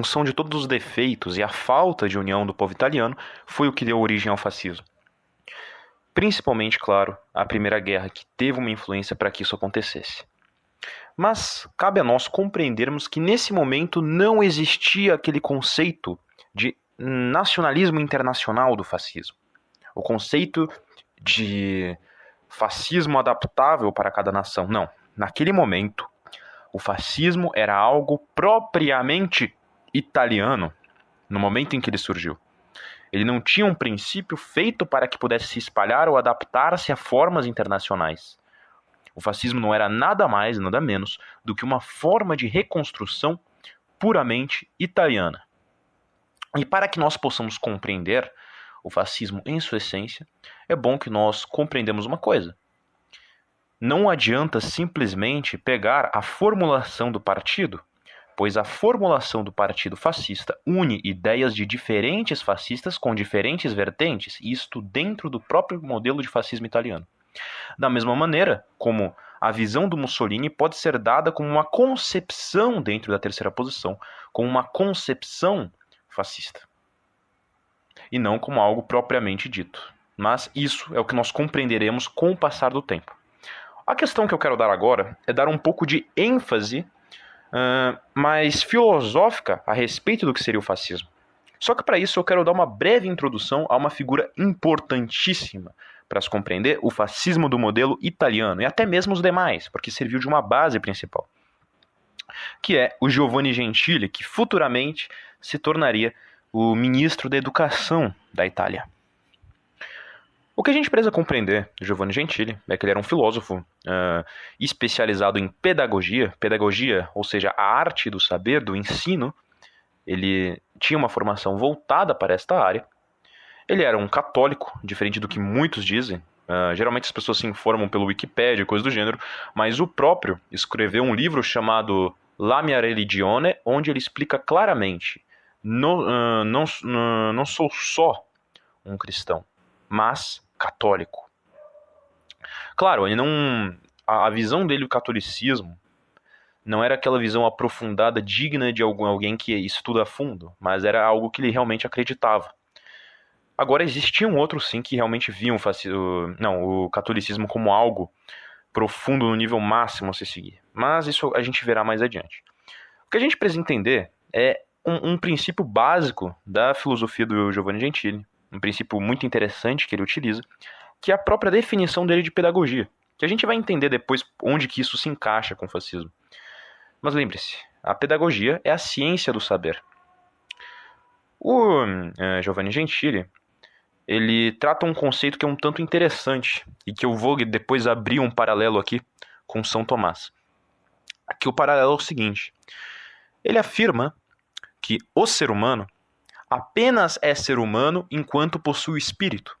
Junção de todos os defeitos e a falta de união do povo italiano foi o que deu origem ao fascismo. Principalmente, claro, a Primeira Guerra, que teve uma influência para que isso acontecesse. Mas cabe a nós compreendermos que nesse momento não existia aquele conceito de nacionalismo internacional do fascismo. O conceito de fascismo adaptável para cada nação. Não. Naquele momento, o fascismo era algo propriamente italiano no momento em que ele surgiu. Ele não tinha um princípio feito para que pudesse se espalhar ou adaptar-se a formas internacionais. O fascismo não era nada mais, nada menos do que uma forma de reconstrução puramente italiana. E para que nós possamos compreender o fascismo em sua essência, é bom que nós compreendamos uma coisa. Não adianta simplesmente pegar a formulação do partido, pois a formulação do partido fascista une ideias de diferentes fascistas com diferentes vertentes, isto dentro do próprio modelo de fascismo italiano. Da mesma maneira como a visão do Mussolini pode ser dada como uma concepção dentro da terceira posição, como uma concepção fascista, e não como algo propriamente dito. Mas isso é o que nós compreenderemos com o passar do tempo. A questão que eu quero dar agora é dar um pouco de ênfase uh, mais filosófica a respeito do que seria o fascismo. Só que para isso eu quero dar uma breve introdução a uma figura importantíssima para se compreender o fascismo do modelo italiano e até mesmo os demais, porque serviu de uma base principal, que é o Giovanni Gentili, que futuramente se tornaria o ministro da Educação da Itália. O que a gente precisa compreender de Giovanni Gentili é que ele era um filósofo uh, especializado em pedagogia, pedagogia, ou seja, a arte do saber, do ensino. Ele tinha uma formação voltada para esta área. Ele era um católico, diferente do que muitos dizem. Uh, geralmente as pessoas se informam pelo Wikipedia, coisa do gênero, mas o próprio escreveu um livro chamado La mia religione, onde ele explica claramente: uh, não, uh, não sou só um cristão, mas católico. Claro, ele não. A, a visão dele, o catolicismo, não era aquela visão aprofundada, digna de algum, alguém que estuda a fundo, mas era algo que ele realmente acreditava. Agora existia um outro sim que realmente viam o, não, o catolicismo como algo profundo no nível máximo a se seguir. Mas isso a gente verá mais adiante. O que a gente precisa entender é um, um princípio básico da filosofia do Giovanni Gentili, um princípio muito interessante que ele utiliza, que é a própria definição dele de pedagogia, que a gente vai entender depois onde que isso se encaixa com o fascismo. Mas lembre-se, a pedagogia é a ciência do saber. O uh, Giovanni Gentili, ele trata um conceito que é um tanto interessante e que eu vou depois abrir um paralelo aqui com São Tomás. Que o paralelo é o seguinte: ele afirma que o ser humano apenas é ser humano enquanto possui espírito.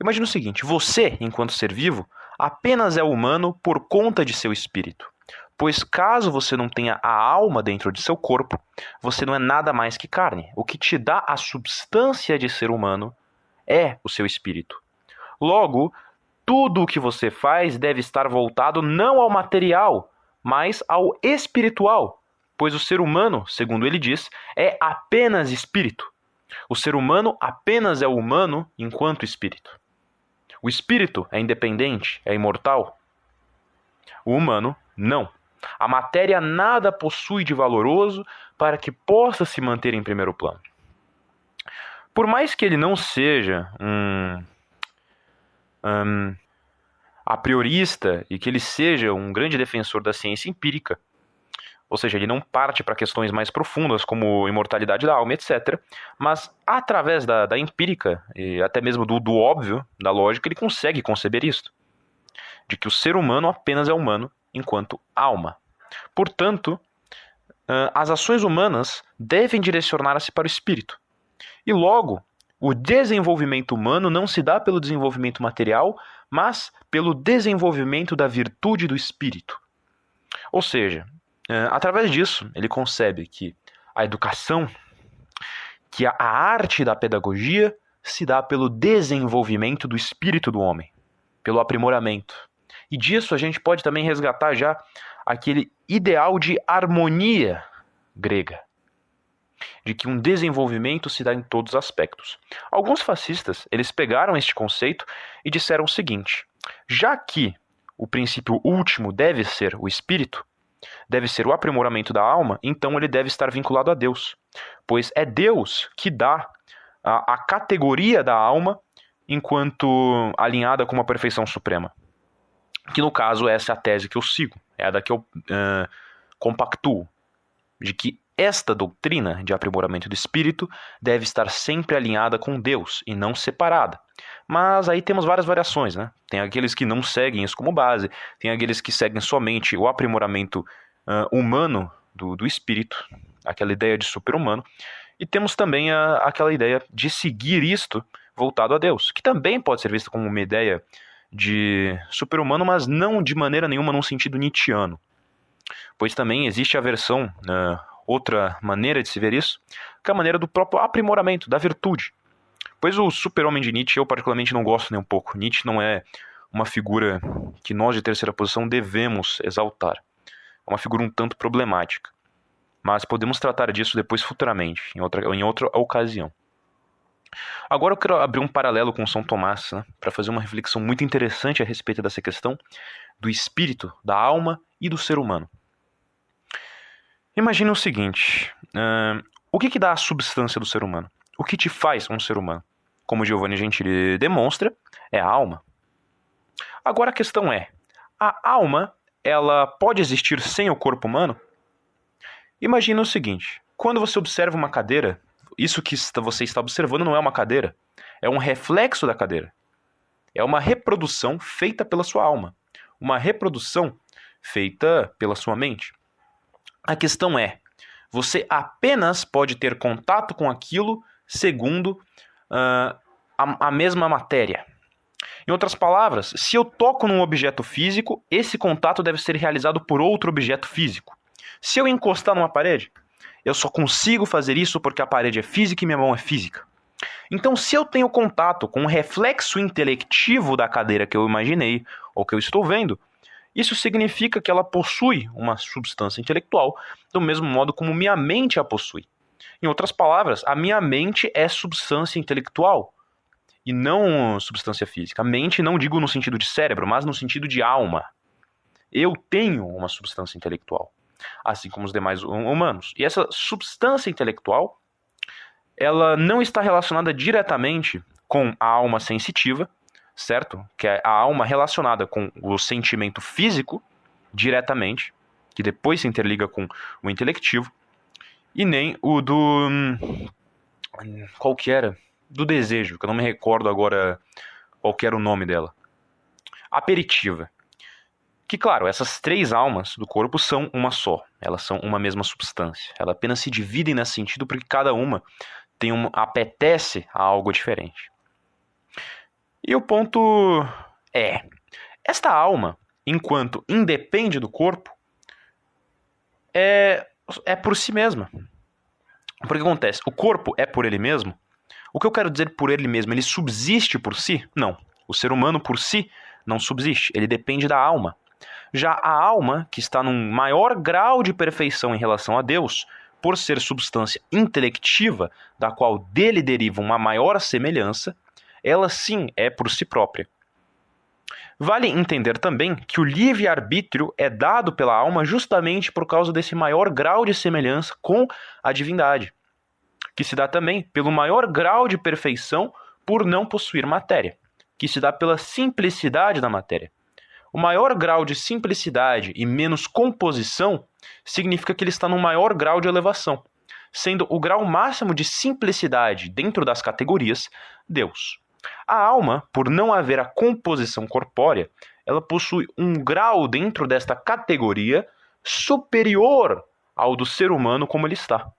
Imagina o seguinte: você, enquanto ser vivo, apenas é humano por conta de seu espírito. Pois caso você não tenha a alma dentro de seu corpo, você não é nada mais que carne. O que te dá a substância de ser humano é o seu espírito. Logo, tudo o que você faz deve estar voltado não ao material, mas ao espiritual, pois o ser humano, segundo ele diz, é apenas espírito. O ser humano apenas é humano enquanto espírito. O espírito é independente, é imortal. O humano, não. A matéria nada possui de valoroso para que possa se manter em primeiro plano. Por mais que ele não seja um, um a priorista e que ele seja um grande defensor da ciência empírica, ou seja, ele não parte para questões mais profundas como imortalidade da alma, etc. Mas através da, da empírica e até mesmo do, do óbvio, da lógica, ele consegue conceber isto: de que o ser humano apenas é humano enquanto alma. Portanto, as ações humanas devem direcionar-se para o espírito. E logo, o desenvolvimento humano não se dá pelo desenvolvimento material, mas pelo desenvolvimento da virtude do espírito. Ou seja, através disso, ele concebe que a educação, que a arte da pedagogia se dá pelo desenvolvimento do espírito do homem, pelo aprimoramento. E disso a gente pode também resgatar já aquele ideal de harmonia grega, de que um desenvolvimento se dá em todos os aspectos. Alguns fascistas, eles pegaram este conceito e disseram o seguinte: já que o princípio último deve ser o espírito, deve ser o aprimoramento da alma, então ele deve estar vinculado a Deus, pois é Deus que dá a, a categoria da alma enquanto alinhada com uma perfeição suprema. Que no caso essa é a tese que eu sigo, é a da que eu uh, compactuo, de que esta doutrina de aprimoramento do espírito deve estar sempre alinhada com Deus e não separada. Mas aí temos várias variações, né? Tem aqueles que não seguem isso como base, tem aqueles que seguem somente o aprimoramento uh, humano do, do espírito, aquela ideia de super-humano, e temos também a, aquela ideia de seguir isto voltado a Deus, que também pode ser vista como uma ideia de super-humano, mas não de maneira nenhuma num sentido nietzschiano. Pois também existe a versão uh, outra maneira de se ver isso, que é a maneira do próprio aprimoramento, da virtude. Pois o super-homem de Nietzsche eu particularmente não gosto nem um pouco. Nietzsche não é uma figura que nós de terceira posição devemos exaltar. É uma figura um tanto problemática. Mas podemos tratar disso depois futuramente, em outra, em outra ocasião. Agora eu quero abrir um paralelo com São Tomás, né, para fazer uma reflexão muito interessante a respeito dessa questão do espírito, da alma e do ser humano. Imagine o seguinte: uh, o que, que dá a substância do ser humano? O que te faz um ser humano? Como Giovanni Gentili demonstra, é a alma. Agora a questão é: a alma ela pode existir sem o corpo humano? Imagine o seguinte: quando você observa uma cadeira, isso que você está observando não é uma cadeira, é um reflexo da cadeira. É uma reprodução feita pela sua alma, uma reprodução feita pela sua mente. A questão é: você apenas pode ter contato com aquilo segundo uh, a, a mesma matéria. Em outras palavras, se eu toco num objeto físico, esse contato deve ser realizado por outro objeto físico. Se eu encostar numa parede, eu só consigo fazer isso porque a parede é física e minha mão é física. Então, se eu tenho contato com o reflexo intelectivo da cadeira que eu imaginei ou que eu estou vendo, isso significa que ela possui uma substância intelectual, do mesmo modo como minha mente a possui. Em outras palavras, a minha mente é substância intelectual e não substância física. Mente não digo no sentido de cérebro, mas no sentido de alma. Eu tenho uma substância intelectual, assim como os demais humanos. E essa substância intelectual, ela não está relacionada diretamente com a alma sensitiva, certo? Que é a alma relacionada com o sentimento físico diretamente, que depois se interliga com o intelectivo, e nem o do. Hum, qual que era? Do desejo, que eu não me recordo agora qual que era o nome dela. Aperitiva. Que, claro, essas três almas do corpo são uma só. Elas são uma mesma substância. Elas apenas se dividem nesse sentido porque cada uma tem um, apetece a algo diferente. E o ponto é: Esta alma, enquanto independe do corpo, é, é por si mesma. Porque acontece? O corpo é por ele mesmo? O que eu quero dizer por ele mesmo? Ele subsiste por si? Não. O ser humano por si não subsiste. Ele depende da alma. Já a alma, que está num maior grau de perfeição em relação a Deus, por ser substância intelectiva, da qual dele deriva uma maior semelhança, ela sim é por si própria. Vale entender também que o livre-arbítrio é dado pela alma justamente por causa desse maior grau de semelhança com a divindade, que se dá também pelo maior grau de perfeição por não possuir matéria, que se dá pela simplicidade da matéria. O maior grau de simplicidade e menos composição significa que ele está no maior grau de elevação, sendo o grau máximo de simplicidade dentro das categorias Deus. A alma, por não haver a composição corpórea, ela possui um grau dentro desta categoria superior ao do ser humano como ele está.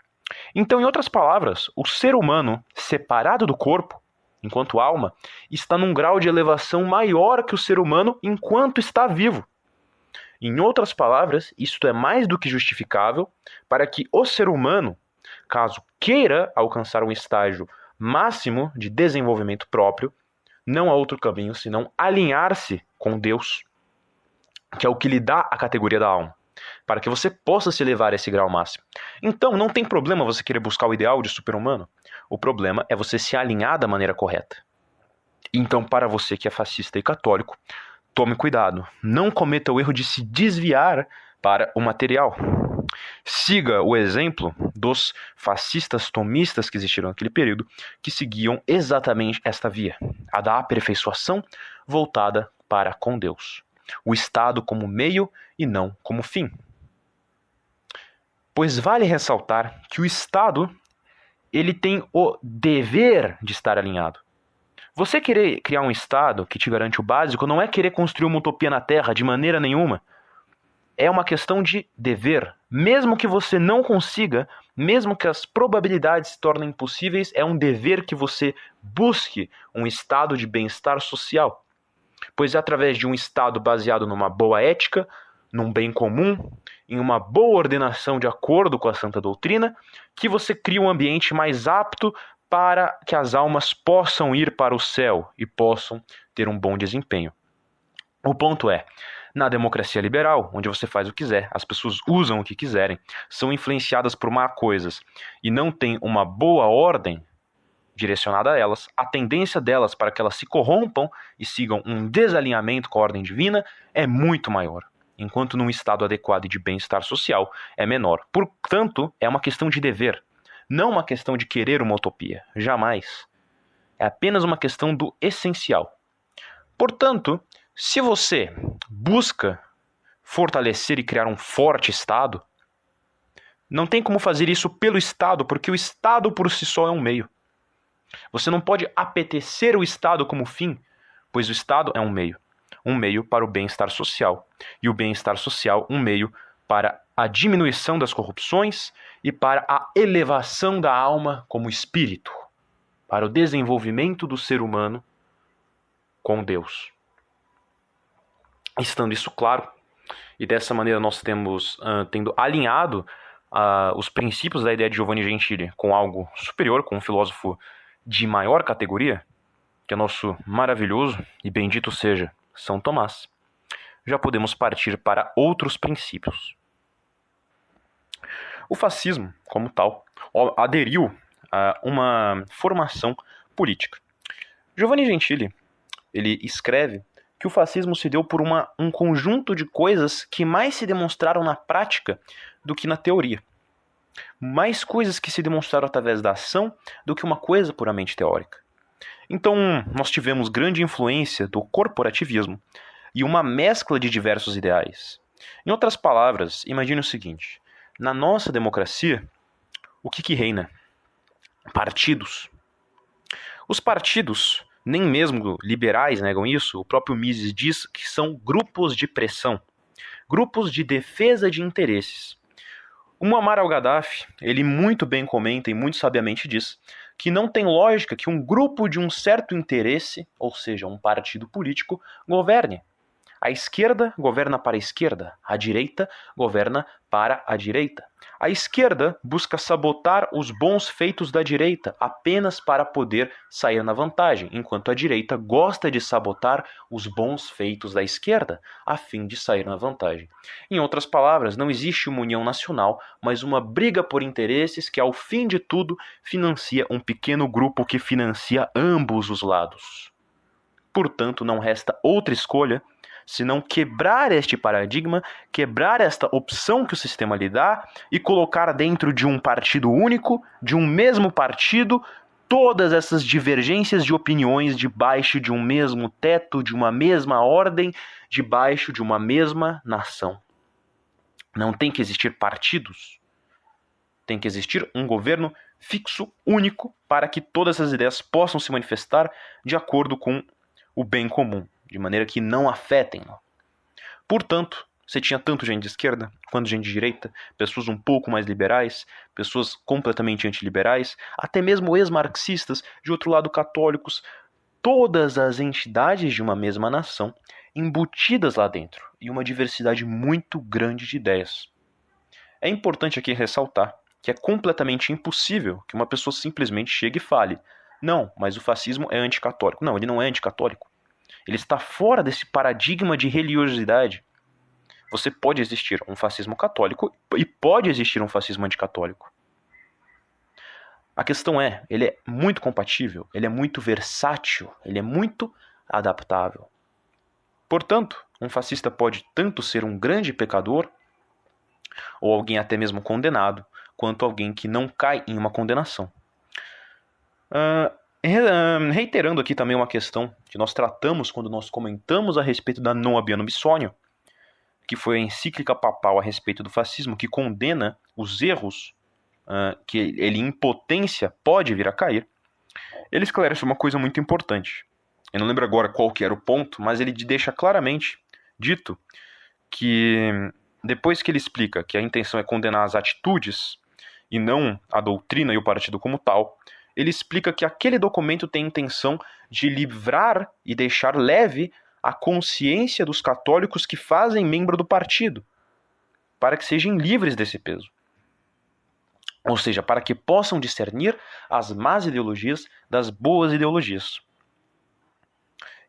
Então, em outras palavras, o ser humano, separado do corpo, enquanto alma, está num grau de elevação maior que o ser humano enquanto está vivo. Em outras palavras, isto é mais do que justificável para que o ser humano, caso queira alcançar um estágio máximo de desenvolvimento próprio, não há outro caminho senão alinhar-se com Deus, que é o que lhe dá a categoria da alma, para que você possa se elevar a esse grau máximo. Então, não tem problema você querer buscar o ideal de super-humano. O problema é você se alinhar da maneira correta. Então, para você que é fascista e católico, tome cuidado. Não cometa o erro de se desviar para o material. Siga o exemplo dos fascistas tomistas que existiram naquele período, que seguiam exatamente esta via, a da aperfeiçoação voltada para com Deus. O Estado como meio e não como fim. Pois vale ressaltar que o Estado ele tem o dever de estar alinhado. Você querer criar um Estado que te garante o básico não é querer construir uma utopia na Terra de maneira nenhuma é uma questão de dever. Mesmo que você não consiga, mesmo que as probabilidades se tornem impossíveis, é um dever que você busque um estado de bem-estar social. Pois é através de um estado baseado numa boa ética, num bem comum, em uma boa ordenação de acordo com a santa doutrina, que você cria um ambiente mais apto para que as almas possam ir para o céu e possam ter um bom desempenho. O ponto é, na democracia liberal, onde você faz o que quiser, as pessoas usam o que quiserem, são influenciadas por má coisas e não tem uma boa ordem direcionada a elas, a tendência delas para que elas se corrompam e sigam um desalinhamento com a ordem divina é muito maior, enquanto num estado adequado de bem-estar social é menor. Portanto, é uma questão de dever, não uma questão de querer uma utopia, jamais. É apenas uma questão do essencial. Portanto, se você busca fortalecer e criar um forte Estado, não tem como fazer isso pelo Estado, porque o Estado por si só é um meio. Você não pode apetecer o Estado como fim, pois o Estado é um meio. Um meio para o bem-estar social. E o bem-estar social, um meio para a diminuição das corrupções e para a elevação da alma como espírito, para o desenvolvimento do ser humano com Deus estando isso claro, e dessa maneira nós temos uh, tendo alinhado uh, os princípios da ideia de Giovanni Gentili com algo superior, com um filósofo de maior categoria, que é nosso maravilhoso e bendito seja São Tomás, já podemos partir para outros princípios. O fascismo, como tal, aderiu a uma formação política. Giovanni Gentili ele escreve que o fascismo se deu por uma, um conjunto de coisas que mais se demonstraram na prática do que na teoria. Mais coisas que se demonstraram através da ação do que uma coisa puramente teórica. Então, nós tivemos grande influência do corporativismo e uma mescla de diversos ideais. Em outras palavras, imagine o seguinte: na nossa democracia, o que, que reina? Partidos. Os partidos nem mesmo liberais negam isso. O próprio Mises diz que são grupos de pressão, grupos de defesa de interesses. O Muammar al-Gaddafi, ele muito bem comenta e muito sabiamente diz que não tem lógica que um grupo de um certo interesse, ou seja, um partido político, governe. A esquerda governa para a esquerda, a direita governa para a direita. A esquerda busca sabotar os bons feitos da direita apenas para poder sair na vantagem, enquanto a direita gosta de sabotar os bons feitos da esquerda a fim de sair na vantagem. Em outras palavras, não existe uma união nacional, mas uma briga por interesses que, ao fim de tudo, financia um pequeno grupo que financia ambos os lados. Portanto, não resta outra escolha senão quebrar este paradigma, quebrar esta opção que o sistema lhe dá e colocar dentro de um partido único, de um mesmo partido, todas essas divergências de opiniões debaixo de um mesmo teto, de uma mesma ordem, debaixo de uma mesma nação. Não tem que existir partidos. Tem que existir um governo fixo, único, para que todas essas ideias possam se manifestar de acordo com o bem comum de maneira que não afetem-no. Portanto, você tinha tanto gente de esquerda quanto gente de direita, pessoas um pouco mais liberais, pessoas completamente antiliberais, até mesmo ex-marxistas, de outro lado católicos, todas as entidades de uma mesma nação embutidas lá dentro e uma diversidade muito grande de ideias. É importante aqui ressaltar que é completamente impossível que uma pessoa simplesmente chegue e fale: não, mas o fascismo é anticatólico. Não, ele não é anticatólico. Ele está fora desse paradigma de religiosidade. Você pode existir um fascismo católico e pode existir um fascismo anticatólico. A questão é, ele é muito compatível, ele é muito versátil, ele é muito adaptável. Portanto, um fascista pode tanto ser um grande pecador, ou alguém até mesmo condenado, quanto alguém que não cai em uma condenação. Uh, Reiterando aqui também uma questão que nós tratamos quando nós comentamos a respeito da non abiano bissonio, que foi a encíclica papal a respeito do fascismo, que condena os erros uh, que ele, em potência, pode vir a cair. Ele esclarece uma coisa muito importante. Eu não lembro agora qual que era o ponto, mas ele deixa claramente dito que depois que ele explica que a intenção é condenar as atitudes e não a doutrina e o partido como tal, ele explica que aquele documento tem intenção de livrar e deixar leve a consciência dos católicos que fazem membro do partido, para que sejam livres desse peso. Ou seja, para que possam discernir as más ideologias das boas ideologias.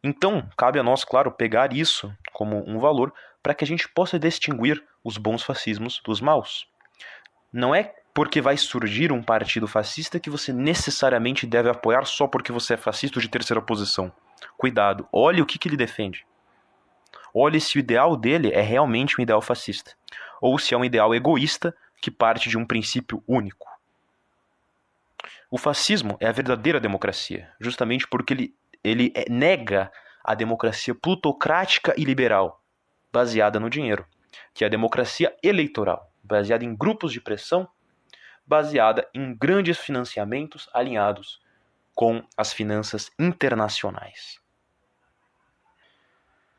Então, cabe a nós, claro, pegar isso como um valor para que a gente possa distinguir os bons fascismos dos maus. Não é porque vai surgir um partido fascista que você necessariamente deve apoiar só porque você é fascista de terceira posição. Cuidado, olhe o que, que ele defende. Olhe se o ideal dele é realmente um ideal fascista, ou se é um ideal egoísta que parte de um princípio único. O fascismo é a verdadeira democracia, justamente porque ele, ele é, nega a democracia plutocrática e liberal, baseada no dinheiro, que é a democracia eleitoral, baseada em grupos de pressão baseada em grandes financiamentos alinhados com as finanças internacionais.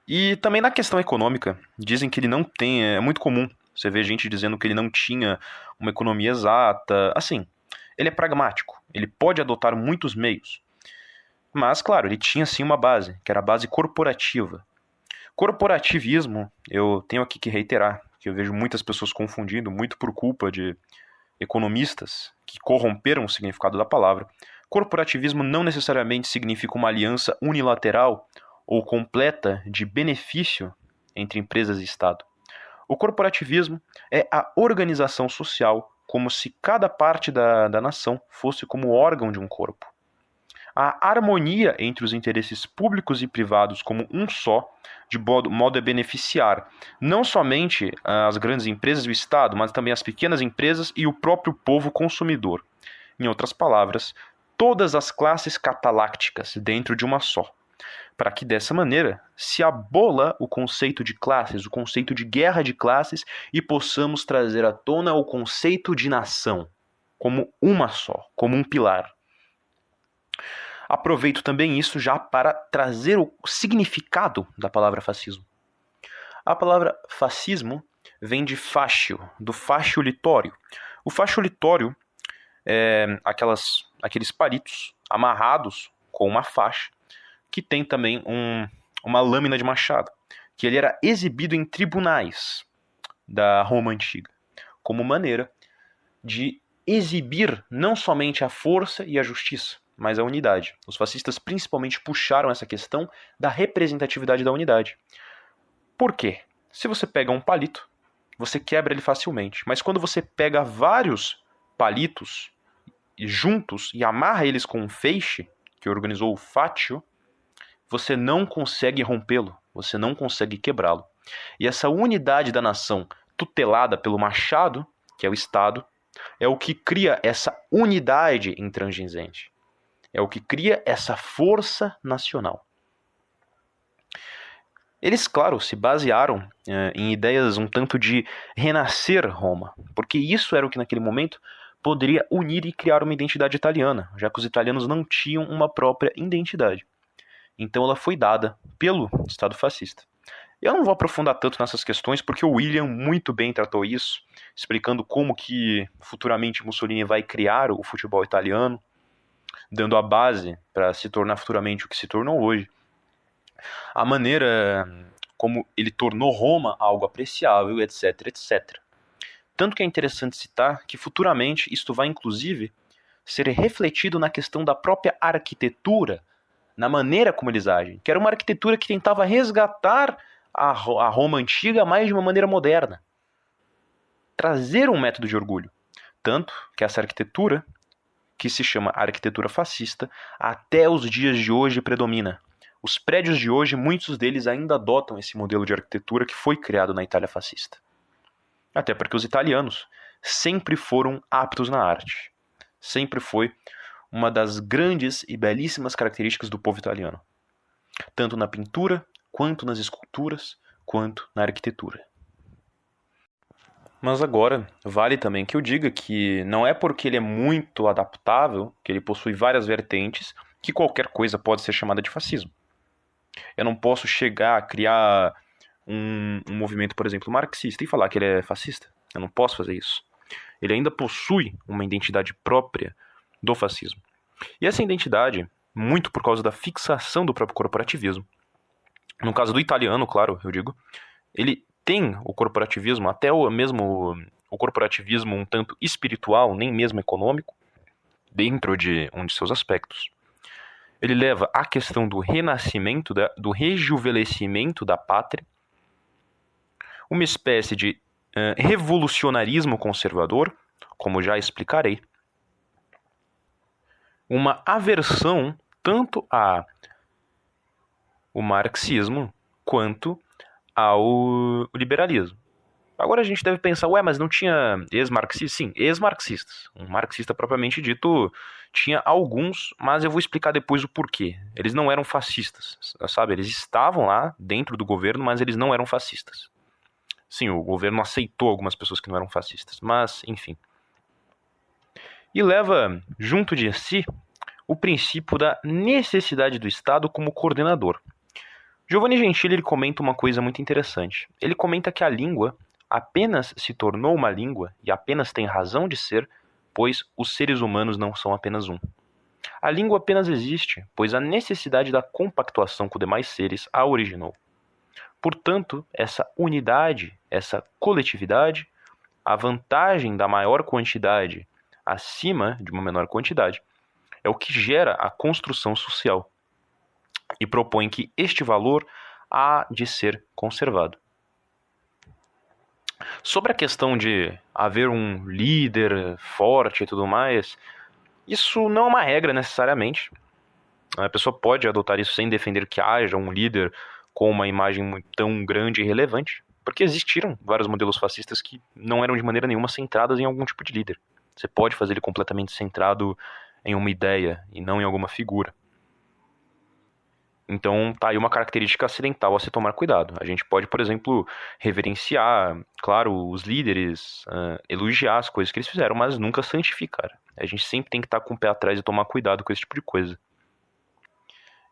E também na questão econômica, dizem que ele não tem, é muito comum você ver gente dizendo que ele não tinha uma economia exata. Assim, ele é pragmático, ele pode adotar muitos meios. Mas, claro, ele tinha sim uma base, que era a base corporativa. Corporativismo, eu tenho aqui que reiterar, que eu vejo muitas pessoas confundindo, muito por culpa de economistas que corromperam o significado da palavra, corporativismo não necessariamente significa uma aliança unilateral ou completa de benefício entre empresas e Estado. O corporativismo é a organização social como se cada parte da, da nação fosse como órgão de um corpo. A harmonia entre os interesses públicos e privados como um só de modo a beneficiar não somente as grandes empresas e o Estado, mas também as pequenas empresas e o próprio povo consumidor. Em outras palavras, todas as classes catalácticas dentro de uma só. Para que dessa maneira se abola o conceito de classes, o conceito de guerra de classes e possamos trazer à tona o conceito de nação como uma só, como um pilar. Aproveito também isso já para trazer o significado da palavra fascismo. A palavra fascismo vem de fascio, do fascio litório. O fascio litório é aquelas, aqueles palitos amarrados com uma faixa que tem também um, uma lâmina de machado. que ele era exibido em tribunais da Roma antiga, como maneira de exibir não somente a força e a justiça, mas a unidade. Os fascistas principalmente puxaram essa questão da representatividade da unidade. Por quê? Se você pega um palito, você quebra ele facilmente, mas quando você pega vários palitos juntos e amarra eles com um feixe, que organizou o Fátio, você não consegue rompê-lo, você não consegue quebrá-lo. E essa unidade da nação, tutelada pelo Machado, que é o Estado, é o que cria essa unidade intransigente. É o que cria essa força nacional. Eles, claro, se basearam eh, em ideias um tanto de renascer Roma, porque isso era o que naquele momento poderia unir e criar uma identidade italiana, já que os italianos não tinham uma própria identidade. Então ela foi dada pelo Estado fascista. Eu não vou aprofundar tanto nessas questões porque o William muito bem tratou isso, explicando como que futuramente Mussolini vai criar o futebol italiano, dando a base para se tornar futuramente o que se tornou hoje. A maneira como ele tornou Roma algo apreciável, etc, etc. Tanto que é interessante citar que futuramente isto vai inclusive ser refletido na questão da própria arquitetura, na maneira como eles agem, que era uma arquitetura que tentava resgatar a, Roma antiga mais de uma maneira moderna. Trazer um método de orgulho. Tanto que essa arquitetura, que se chama arquitetura fascista, até os dias de hoje predomina. Os prédios de hoje, muitos deles ainda adotam esse modelo de arquitetura que foi criado na Itália fascista. Até porque os italianos sempre foram aptos na arte. Sempre foi uma das grandes e belíssimas características do povo italiano. Tanto na pintura, quanto nas esculturas, quanto na arquitetura. Mas agora, vale também que eu diga que não é porque ele é muito adaptável, que ele possui várias vertentes, que qualquer coisa pode ser chamada de fascismo. Eu não posso chegar a criar um, um movimento, por exemplo, marxista e falar que ele é fascista. Eu não posso fazer isso. Ele ainda possui uma identidade própria do fascismo. E essa identidade, muito por causa da fixação do próprio corporativismo. No caso do italiano, claro, eu digo, ele tem o corporativismo, até o mesmo o corporativismo um tanto espiritual, nem mesmo econômico, dentro de um de seus aspectos. Ele leva a questão do renascimento, da, do rejuvenescimento da pátria, uma espécie de uh, revolucionarismo conservador, como já explicarei, uma aversão tanto a o marxismo quanto ao liberalismo. Agora a gente deve pensar, ué, mas não tinha ex-marxistas? Sim, ex-marxistas. Um marxista propriamente dito tinha alguns, mas eu vou explicar depois o porquê. Eles não eram fascistas, sabe? Eles estavam lá dentro do governo, mas eles não eram fascistas. Sim, o governo aceitou algumas pessoas que não eram fascistas, mas enfim. E leva junto de si o princípio da necessidade do Estado como coordenador. Giovanni Gentili ele comenta uma coisa muito interessante. Ele comenta que a língua apenas se tornou uma língua e apenas tem razão de ser, pois os seres humanos não são apenas um. A língua apenas existe, pois a necessidade da compactuação com demais seres a originou. Portanto, essa unidade, essa coletividade, a vantagem da maior quantidade acima de uma menor quantidade, é o que gera a construção social e propõe que este valor há de ser conservado. Sobre a questão de haver um líder forte e tudo mais, isso não é uma regra necessariamente. A pessoa pode adotar isso sem defender que haja um líder com uma imagem tão grande e relevante, porque existiram vários modelos fascistas que não eram de maneira nenhuma centrados em algum tipo de líder. Você pode fazer ele completamente centrado em uma ideia e não em alguma figura. Então, tá aí uma característica acidental a se tomar cuidado. A gente pode, por exemplo, reverenciar, claro, os líderes, uh, elogiar as coisas que eles fizeram, mas nunca santificar. A gente sempre tem que estar tá com o pé atrás e tomar cuidado com esse tipo de coisa.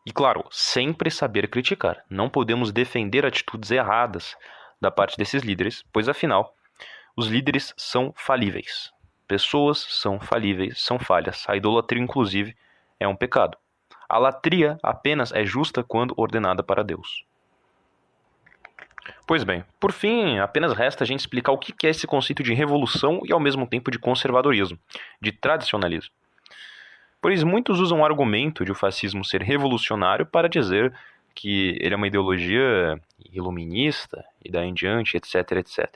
E claro, sempre saber criticar. Não podemos defender atitudes erradas da parte desses líderes, pois afinal, os líderes são falíveis. Pessoas são falíveis, são falhas. A idolatria, inclusive, é um pecado. A latria apenas é justa quando ordenada para Deus. Pois bem, por fim, apenas resta a gente explicar o que é esse conceito de revolução e ao mesmo tempo de conservadorismo, de tradicionalismo. Pois muitos usam o argumento de o fascismo ser revolucionário para dizer que ele é uma ideologia iluminista e daí em diante, etc, etc.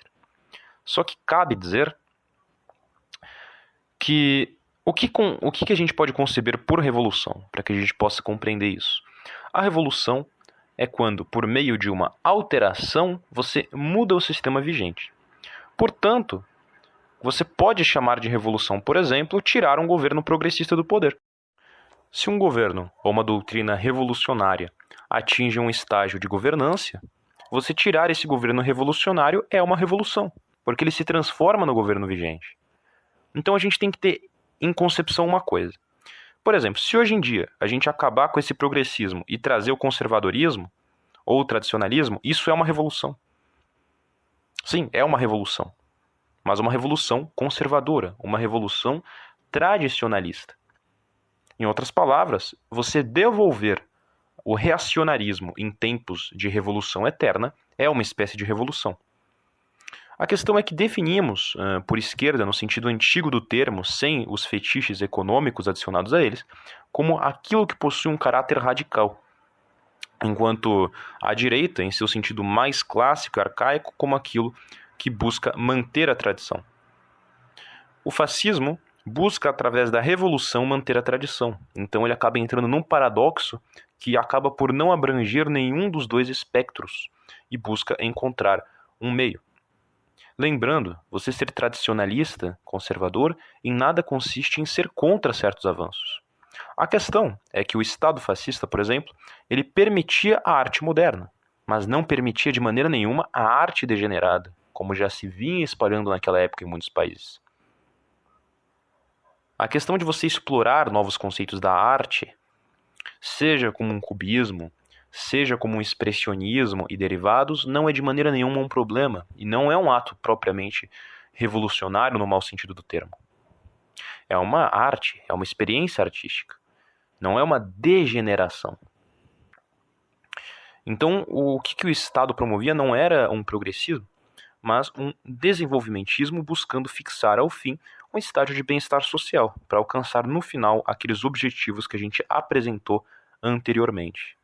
Só que cabe dizer que o que, com, o que a gente pode conceber por revolução, para que a gente possa compreender isso? A revolução é quando, por meio de uma alteração, você muda o sistema vigente. Portanto, você pode chamar de revolução, por exemplo, tirar um governo progressista do poder. Se um governo ou uma doutrina revolucionária atinge um estágio de governância, você tirar esse governo revolucionário é uma revolução, porque ele se transforma no governo vigente. Então a gente tem que ter em concepção uma coisa. Por exemplo, se hoje em dia a gente acabar com esse progressismo e trazer o conservadorismo ou o tradicionalismo, isso é uma revolução. Sim, é uma revolução. Mas uma revolução conservadora, uma revolução tradicionalista. Em outras palavras, você devolver o reacionarismo em tempos de revolução eterna é uma espécie de revolução. A questão é que definimos uh, por esquerda, no sentido antigo do termo, sem os fetiches econômicos adicionados a eles, como aquilo que possui um caráter radical, enquanto a direita, em seu sentido mais clássico e arcaico, como aquilo que busca manter a tradição. O fascismo busca, através da revolução, manter a tradição, então ele acaba entrando num paradoxo que acaba por não abranger nenhum dos dois espectros e busca encontrar um meio. Lembrando, você ser tradicionalista, conservador, em nada consiste em ser contra certos avanços. A questão é que o Estado fascista, por exemplo, ele permitia a arte moderna, mas não permitia de maneira nenhuma a arte degenerada, como já se vinha espalhando naquela época em muitos países. A questão de você explorar novos conceitos da arte, seja como um cubismo, seja como um expressionismo e derivados, não é de maneira nenhuma um problema e não é um ato propriamente revolucionário no mau sentido do termo. É uma arte, é uma experiência artística, não é uma degeneração. Então, o que, que o Estado promovia não era um progressismo, mas um desenvolvimentismo buscando fixar ao fim um estágio de bem-estar social, para alcançar no final aqueles objetivos que a gente apresentou anteriormente.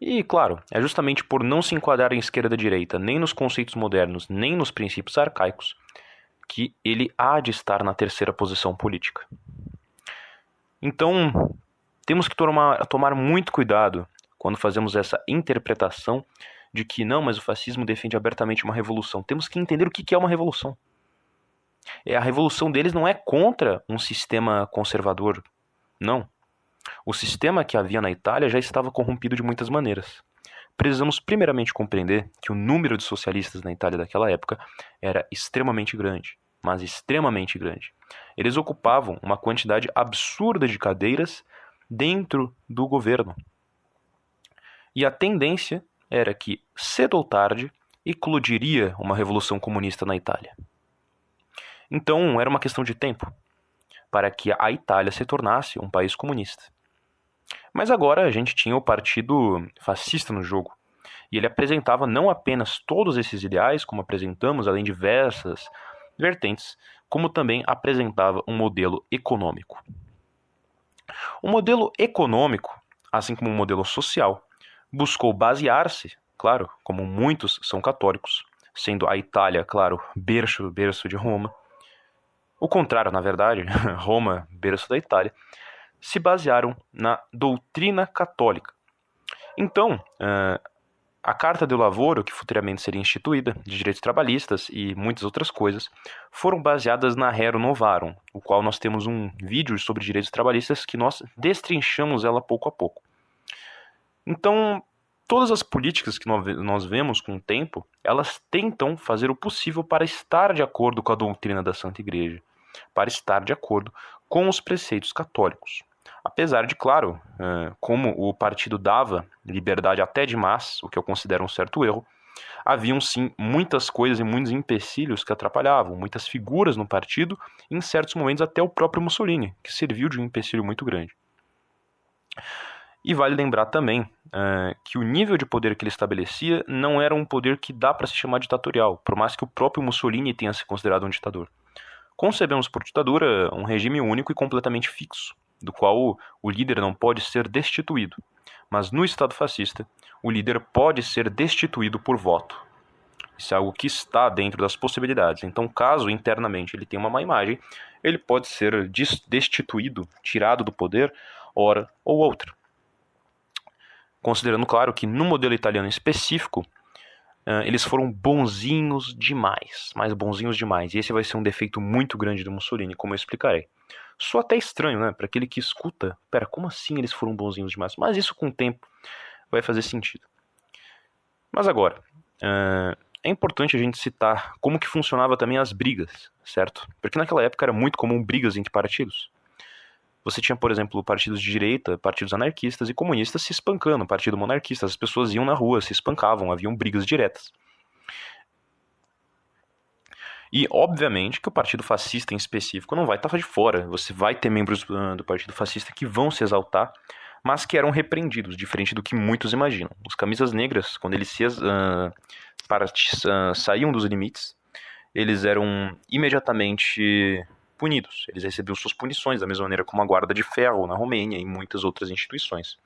E, claro, é justamente por não se enquadrar em esquerda e direita, nem nos conceitos modernos, nem nos princípios arcaicos, que ele há de estar na terceira posição política. Então, temos que tomar, tomar muito cuidado quando fazemos essa interpretação de que não, mas o fascismo defende abertamente uma revolução. Temos que entender o que é uma revolução. É, a revolução deles não é contra um sistema conservador, não. O sistema que havia na Itália já estava corrompido de muitas maneiras. Precisamos primeiramente compreender que o número de socialistas na Itália daquela época era extremamente grande, mas extremamente grande. Eles ocupavam uma quantidade absurda de cadeiras dentro do governo. E a tendência era que, cedo ou tarde, eclodiria uma revolução comunista na Itália. Então, era uma questão de tempo para que a Itália se tornasse um país comunista. Mas agora a gente tinha o partido fascista no jogo. E ele apresentava não apenas todos esses ideais, como apresentamos, além de diversas vertentes, como também apresentava um modelo econômico. O modelo econômico, assim como o modelo social, buscou basear-se, claro, como muitos são católicos, sendo a Itália, claro, berço, berço de Roma, o contrário, na verdade, Roma, berço da Itália, se basearam na doutrina católica. Então, uh, a Carta do Lavoro, que futuramente seria instituída, de direitos trabalhistas e muitas outras coisas, foram baseadas na Rero Novarum, o qual nós temos um vídeo sobre direitos trabalhistas que nós destrinchamos ela pouco a pouco. Então, todas as políticas que nós vemos com o tempo, elas tentam fazer o possível para estar de acordo com a doutrina da Santa Igreja para estar de acordo com os preceitos católicos. Apesar de, claro, eh, como o partido dava liberdade até demais, o que eu considero um certo erro, haviam sim muitas coisas e muitos empecilhos que atrapalhavam, muitas figuras no partido, e em certos momentos até o próprio Mussolini, que serviu de um empecilho muito grande. E vale lembrar também uh, que o nível de poder que ele estabelecia não era um poder que dá para se chamar ditatorial, por mais que o próprio Mussolini tenha se considerado um ditador. Concebemos por ditadura um regime único e completamente fixo, do qual o líder não pode ser destituído. Mas no Estado fascista, o líder pode ser destituído por voto. Isso é algo que está dentro das possibilidades. Então, caso internamente ele tenha uma má imagem, ele pode ser destituído, tirado do poder, hora ou outra. Considerando, claro, que no modelo italiano específico, uh, eles foram bonzinhos demais, mais bonzinhos demais. E esse vai ser um defeito muito grande do Mussolini, como eu explicarei. Só até estranho, né? Para aquele que escuta, pera, como assim eles foram bonzinhos demais? Mas isso com o tempo vai fazer sentido. Mas agora, uh, é importante a gente citar como que funcionava também as brigas, certo? Porque naquela época era muito comum brigas entre partidos. Você tinha, por exemplo, partidos de direita, partidos anarquistas e comunistas se espancando, partido monarquista, as pessoas iam na rua, se espancavam, haviam brigas diretas. E, obviamente, que o Partido Fascista em específico não vai estar de fora. Você vai ter membros ah, do Partido Fascista que vão se exaltar, mas que eram repreendidos, diferente do que muitos imaginam. Os camisas negras, quando eles se, uh, uh, saíam dos limites, eles eram imediatamente punidos. Eles recebiam suas punições, da mesma maneira como a Guarda de Ferro na Romênia e muitas outras instituições.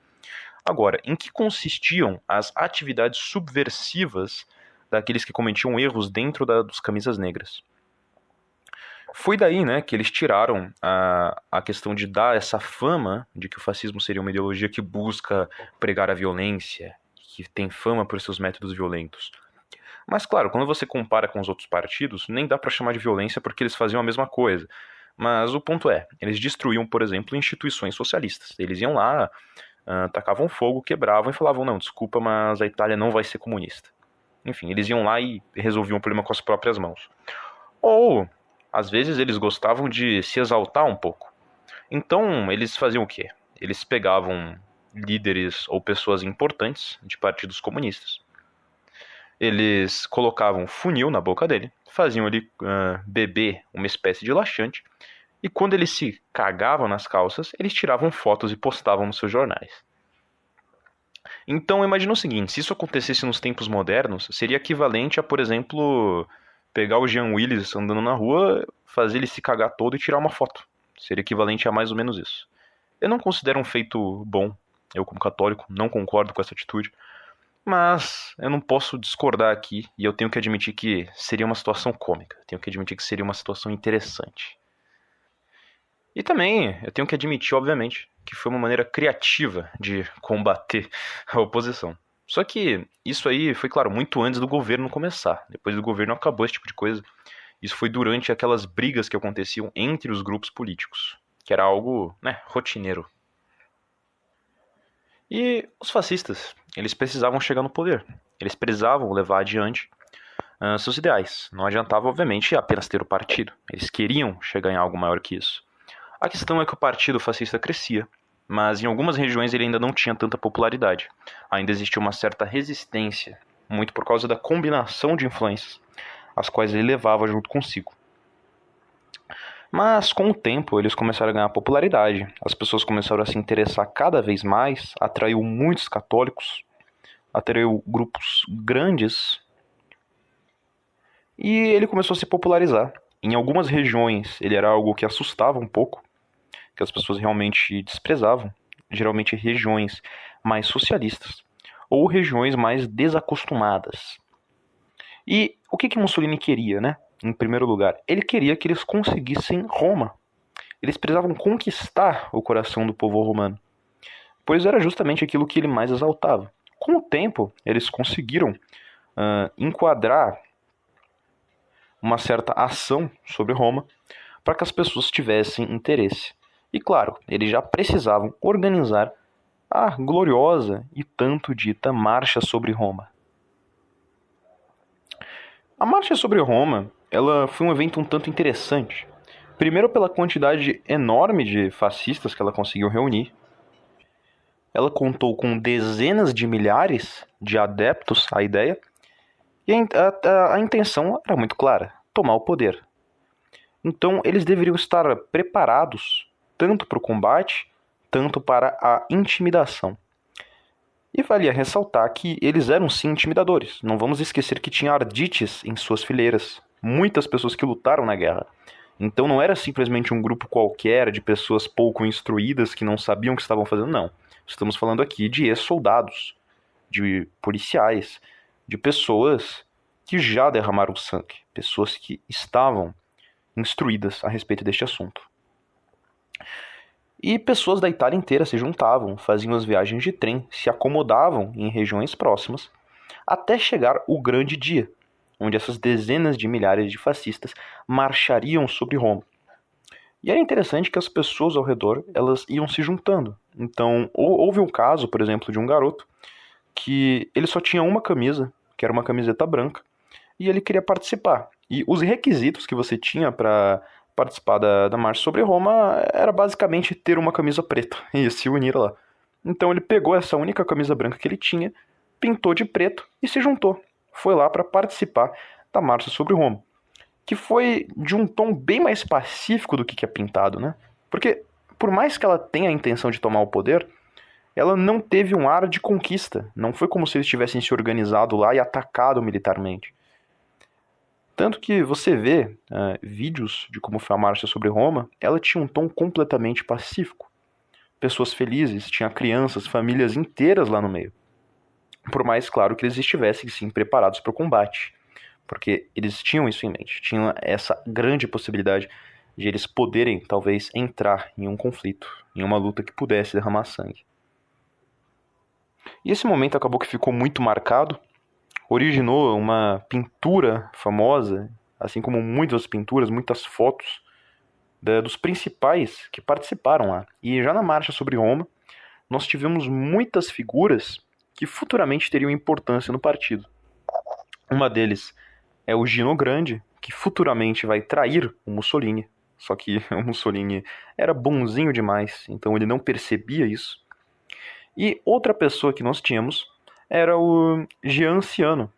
Agora, em que consistiam as atividades subversivas daqueles que cometiam erros dentro da, dos camisas negras. Foi daí né, que eles tiraram a, a questão de dar essa fama de que o fascismo seria uma ideologia que busca pregar a violência, que tem fama por seus métodos violentos. Mas, claro, quando você compara com os outros partidos, nem dá para chamar de violência porque eles faziam a mesma coisa. Mas o ponto é, eles destruíam, por exemplo, instituições socialistas. Eles iam lá, uh, tacavam fogo, quebravam e falavam: não, desculpa, mas a Itália não vai ser comunista. Enfim, eles iam lá e resolviam o problema com as próprias mãos. Ou, às vezes, eles gostavam de se exaltar um pouco. Então, eles faziam o quê? Eles pegavam líderes ou pessoas importantes de partidos comunistas. Eles colocavam funil na boca dele, faziam ele uh, beber uma espécie de laxante, e quando eles se cagavam nas calças, eles tiravam fotos e postavam nos seus jornais. Então imagina o seguinte, se isso acontecesse nos tempos modernos, seria equivalente a, por exemplo, pegar o Jean Willis andando na rua, fazer ele se cagar todo e tirar uma foto. Seria equivalente a mais ou menos isso. Eu não considero um feito bom, eu como católico não concordo com essa atitude, mas eu não posso discordar aqui e eu tenho que admitir que seria uma situação cômica, tenho que admitir que seria uma situação interessante. E também eu tenho que admitir, obviamente, que foi uma maneira criativa de combater a oposição. Só que isso aí foi, claro, muito antes do governo começar. Depois do governo acabou esse tipo de coisa. Isso foi durante aquelas brigas que aconteciam entre os grupos políticos, que era algo, né, rotineiro. E os fascistas, eles precisavam chegar no poder. Eles precisavam levar adiante uh, seus ideais. Não adiantava, obviamente, apenas ter o partido. Eles queriam chegar em algo maior que isso. A questão é que o partido fascista crescia, mas em algumas regiões ele ainda não tinha tanta popularidade. Ainda existia uma certa resistência, muito por causa da combinação de influências, as quais ele levava junto consigo. Mas com o tempo eles começaram a ganhar popularidade, as pessoas começaram a se interessar cada vez mais, atraiu muitos católicos, atraiu grupos grandes e ele começou a se popularizar. Em algumas regiões ele era algo que assustava um pouco, que as pessoas realmente desprezavam, geralmente regiões mais socialistas ou regiões mais desacostumadas. E o que, que Mussolini queria, né? Em primeiro lugar, ele queria que eles conseguissem Roma. Eles precisavam conquistar o coração do povo romano, pois era justamente aquilo que ele mais exaltava. Com o tempo, eles conseguiram uh, enquadrar uma certa ação sobre Roma para que as pessoas tivessem interesse. E claro, eles já precisavam organizar a gloriosa e tanto dita Marcha sobre Roma. A Marcha sobre Roma, ela foi um evento um tanto interessante. Primeiro pela quantidade enorme de fascistas que ela conseguiu reunir. Ela contou com dezenas de milhares de adeptos à ideia. E a, a, a intenção era muito clara: tomar o poder. Então eles deveriam estar preparados tanto para o combate, tanto para a intimidação. E valia ressaltar que eles eram sim intimidadores. Não vamos esquecer que tinha ardites em suas fileiras, muitas pessoas que lutaram na guerra. Então não era simplesmente um grupo qualquer de pessoas pouco instruídas que não sabiam o que estavam fazendo, não. Estamos falando aqui de ex-soldados, de policiais, de pessoas que já derramaram sangue, pessoas que estavam instruídas a respeito deste assunto. E pessoas da Itália inteira se juntavam, faziam as viagens de trem, se acomodavam em regiões próximas, até chegar o grande dia, onde essas dezenas de milhares de fascistas marchariam sobre Roma. E era interessante que as pessoas ao redor elas iam se juntando. Então, houve um caso, por exemplo, de um garoto que ele só tinha uma camisa, que era uma camiseta branca, e ele queria participar. E os requisitos que você tinha para participar da, da marcha sobre Roma era basicamente ter uma camisa preta e se unir lá. Então ele pegou essa única camisa branca que ele tinha, pintou de preto e se juntou. Foi lá para participar da marcha sobre Roma. Que foi de um tom bem mais pacífico do que, é pintado, né? Porque, por mais que ela tenha a intenção de tomar o poder, ela não teve um ar de conquista. Não foi como se eles tivessem se organizado lá e atacado militarmente. Tanto que você vê uh, vídeos de como foi a marcha sobre Roma, ela tinha um tom completamente pacífico. Pessoas felizes, tinha crianças, famílias inteiras lá no meio. Por mais claro que eles estivessem sim preparados para o combate, porque eles tinham isso em mente, tinham essa grande possibilidade de eles poderem talvez entrar em um conflito, em uma luta que pudesse derramar sangue. E esse momento acabou que ficou muito marcado originou uma pintura famosa, assim como muitas pinturas, muitas fotos dos principais que participaram lá. E já na marcha sobre Roma, nós tivemos muitas figuras que futuramente teriam importância no partido. Uma deles é o Gino Grande, que futuramente vai trair o Mussolini. Só que o Mussolini era bonzinho demais, então ele não percebia isso. E outra pessoa que nós tínhamos era o Jean Ciano,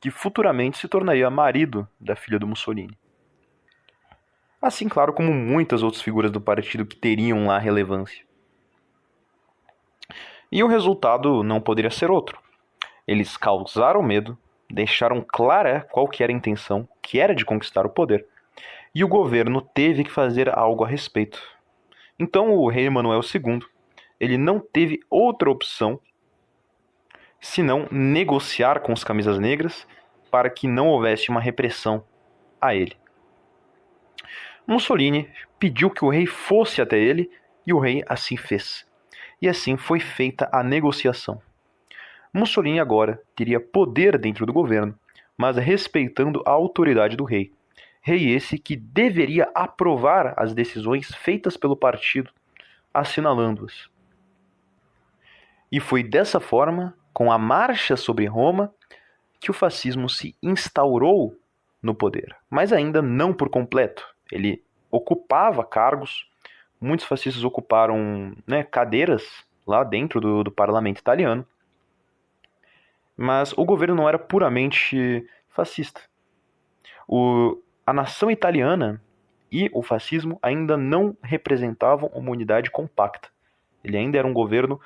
que futuramente se tornaria marido da filha do Mussolini. Assim, claro, como muitas outras figuras do partido que teriam lá relevância. E o resultado não poderia ser outro. Eles causaram medo, deixaram clara qual que era a intenção, que era de conquistar o poder, e o governo teve que fazer algo a respeito. Então o rei Manuel II, ele não teve outra opção se não negociar com os camisas negras para que não houvesse uma repressão a ele. Mussolini pediu que o rei fosse até ele e o rei assim fez. E assim foi feita a negociação. Mussolini agora teria poder dentro do governo, mas respeitando a autoridade do rei. Rei esse que deveria aprovar as decisões feitas pelo partido, assinalando-as. E foi dessa forma com a marcha sobre Roma, que o fascismo se instaurou no poder, mas ainda não por completo. Ele ocupava cargos, muitos fascistas ocuparam né, cadeiras lá dentro do, do parlamento italiano, mas o governo não era puramente fascista. O, a nação italiana e o fascismo ainda não representavam uma unidade compacta. Ele ainda era um governo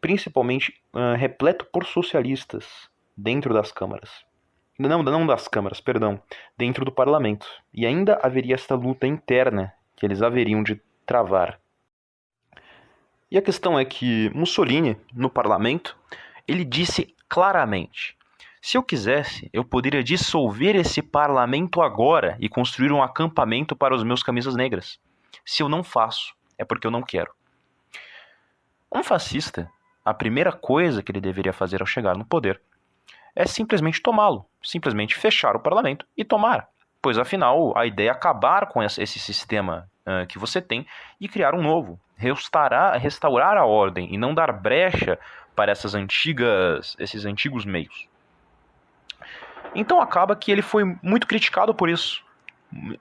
principalmente uh, repleto por socialistas dentro das câmaras. Não, não das câmaras, perdão, dentro do parlamento. E ainda haveria esta luta interna que eles haveriam de travar. E a questão é que Mussolini, no parlamento, ele disse claramente: se eu quisesse, eu poderia dissolver esse parlamento agora e construir um acampamento para os meus camisas negras. Se eu não faço, é porque eu não quero. Um fascista a primeira coisa que ele deveria fazer ao chegar no poder é simplesmente tomá-lo, simplesmente fechar o parlamento e tomar. Pois afinal, a ideia é acabar com esse sistema uh, que você tem e criar um novo, restaurar, restaurar a ordem e não dar brecha para essas antigas, esses antigos meios. Então acaba que ele foi muito criticado por isso.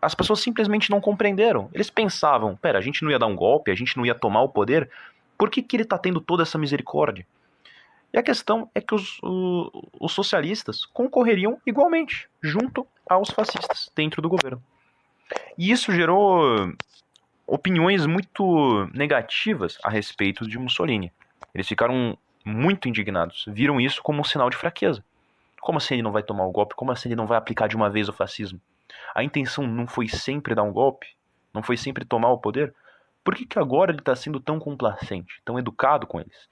As pessoas simplesmente não compreenderam. Eles pensavam, pera, a gente não ia dar um golpe, a gente não ia tomar o poder, por que, que ele está tendo toda essa misericórdia? E a questão é que os, os socialistas concorreriam igualmente, junto aos fascistas, dentro do governo. E isso gerou opiniões muito negativas a respeito de Mussolini. Eles ficaram muito indignados, viram isso como um sinal de fraqueza. Como assim ele não vai tomar o golpe? Como assim ele não vai aplicar de uma vez o fascismo? A intenção não foi sempre dar um golpe? Não foi sempre tomar o poder? Por que, que agora ele está sendo tão complacente, tão educado com eles?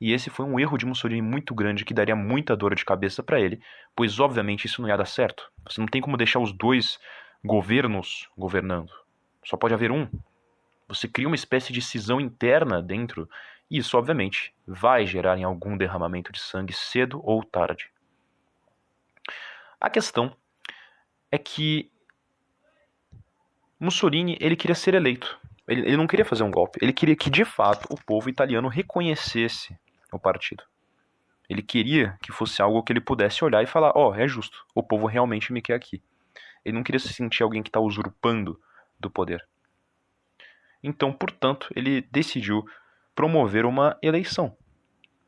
E esse foi um erro de Mussolini muito grande que daria muita dor de cabeça para ele, pois obviamente isso não ia dar certo. Você não tem como deixar os dois governos governando. Só pode haver um. Você cria uma espécie de cisão interna dentro, e isso obviamente vai gerar em algum derramamento de sangue cedo ou tarde. A questão é que Mussolini ele queria ser eleito. Ele, ele não queria fazer um golpe. Ele queria que de fato o povo italiano reconhecesse o partido. Ele queria que fosse algo que ele pudesse olhar e falar: ó, oh, é justo. O povo realmente me quer aqui. Ele não queria se sentir alguém que está usurpando do poder. Então, portanto, ele decidiu promover uma eleição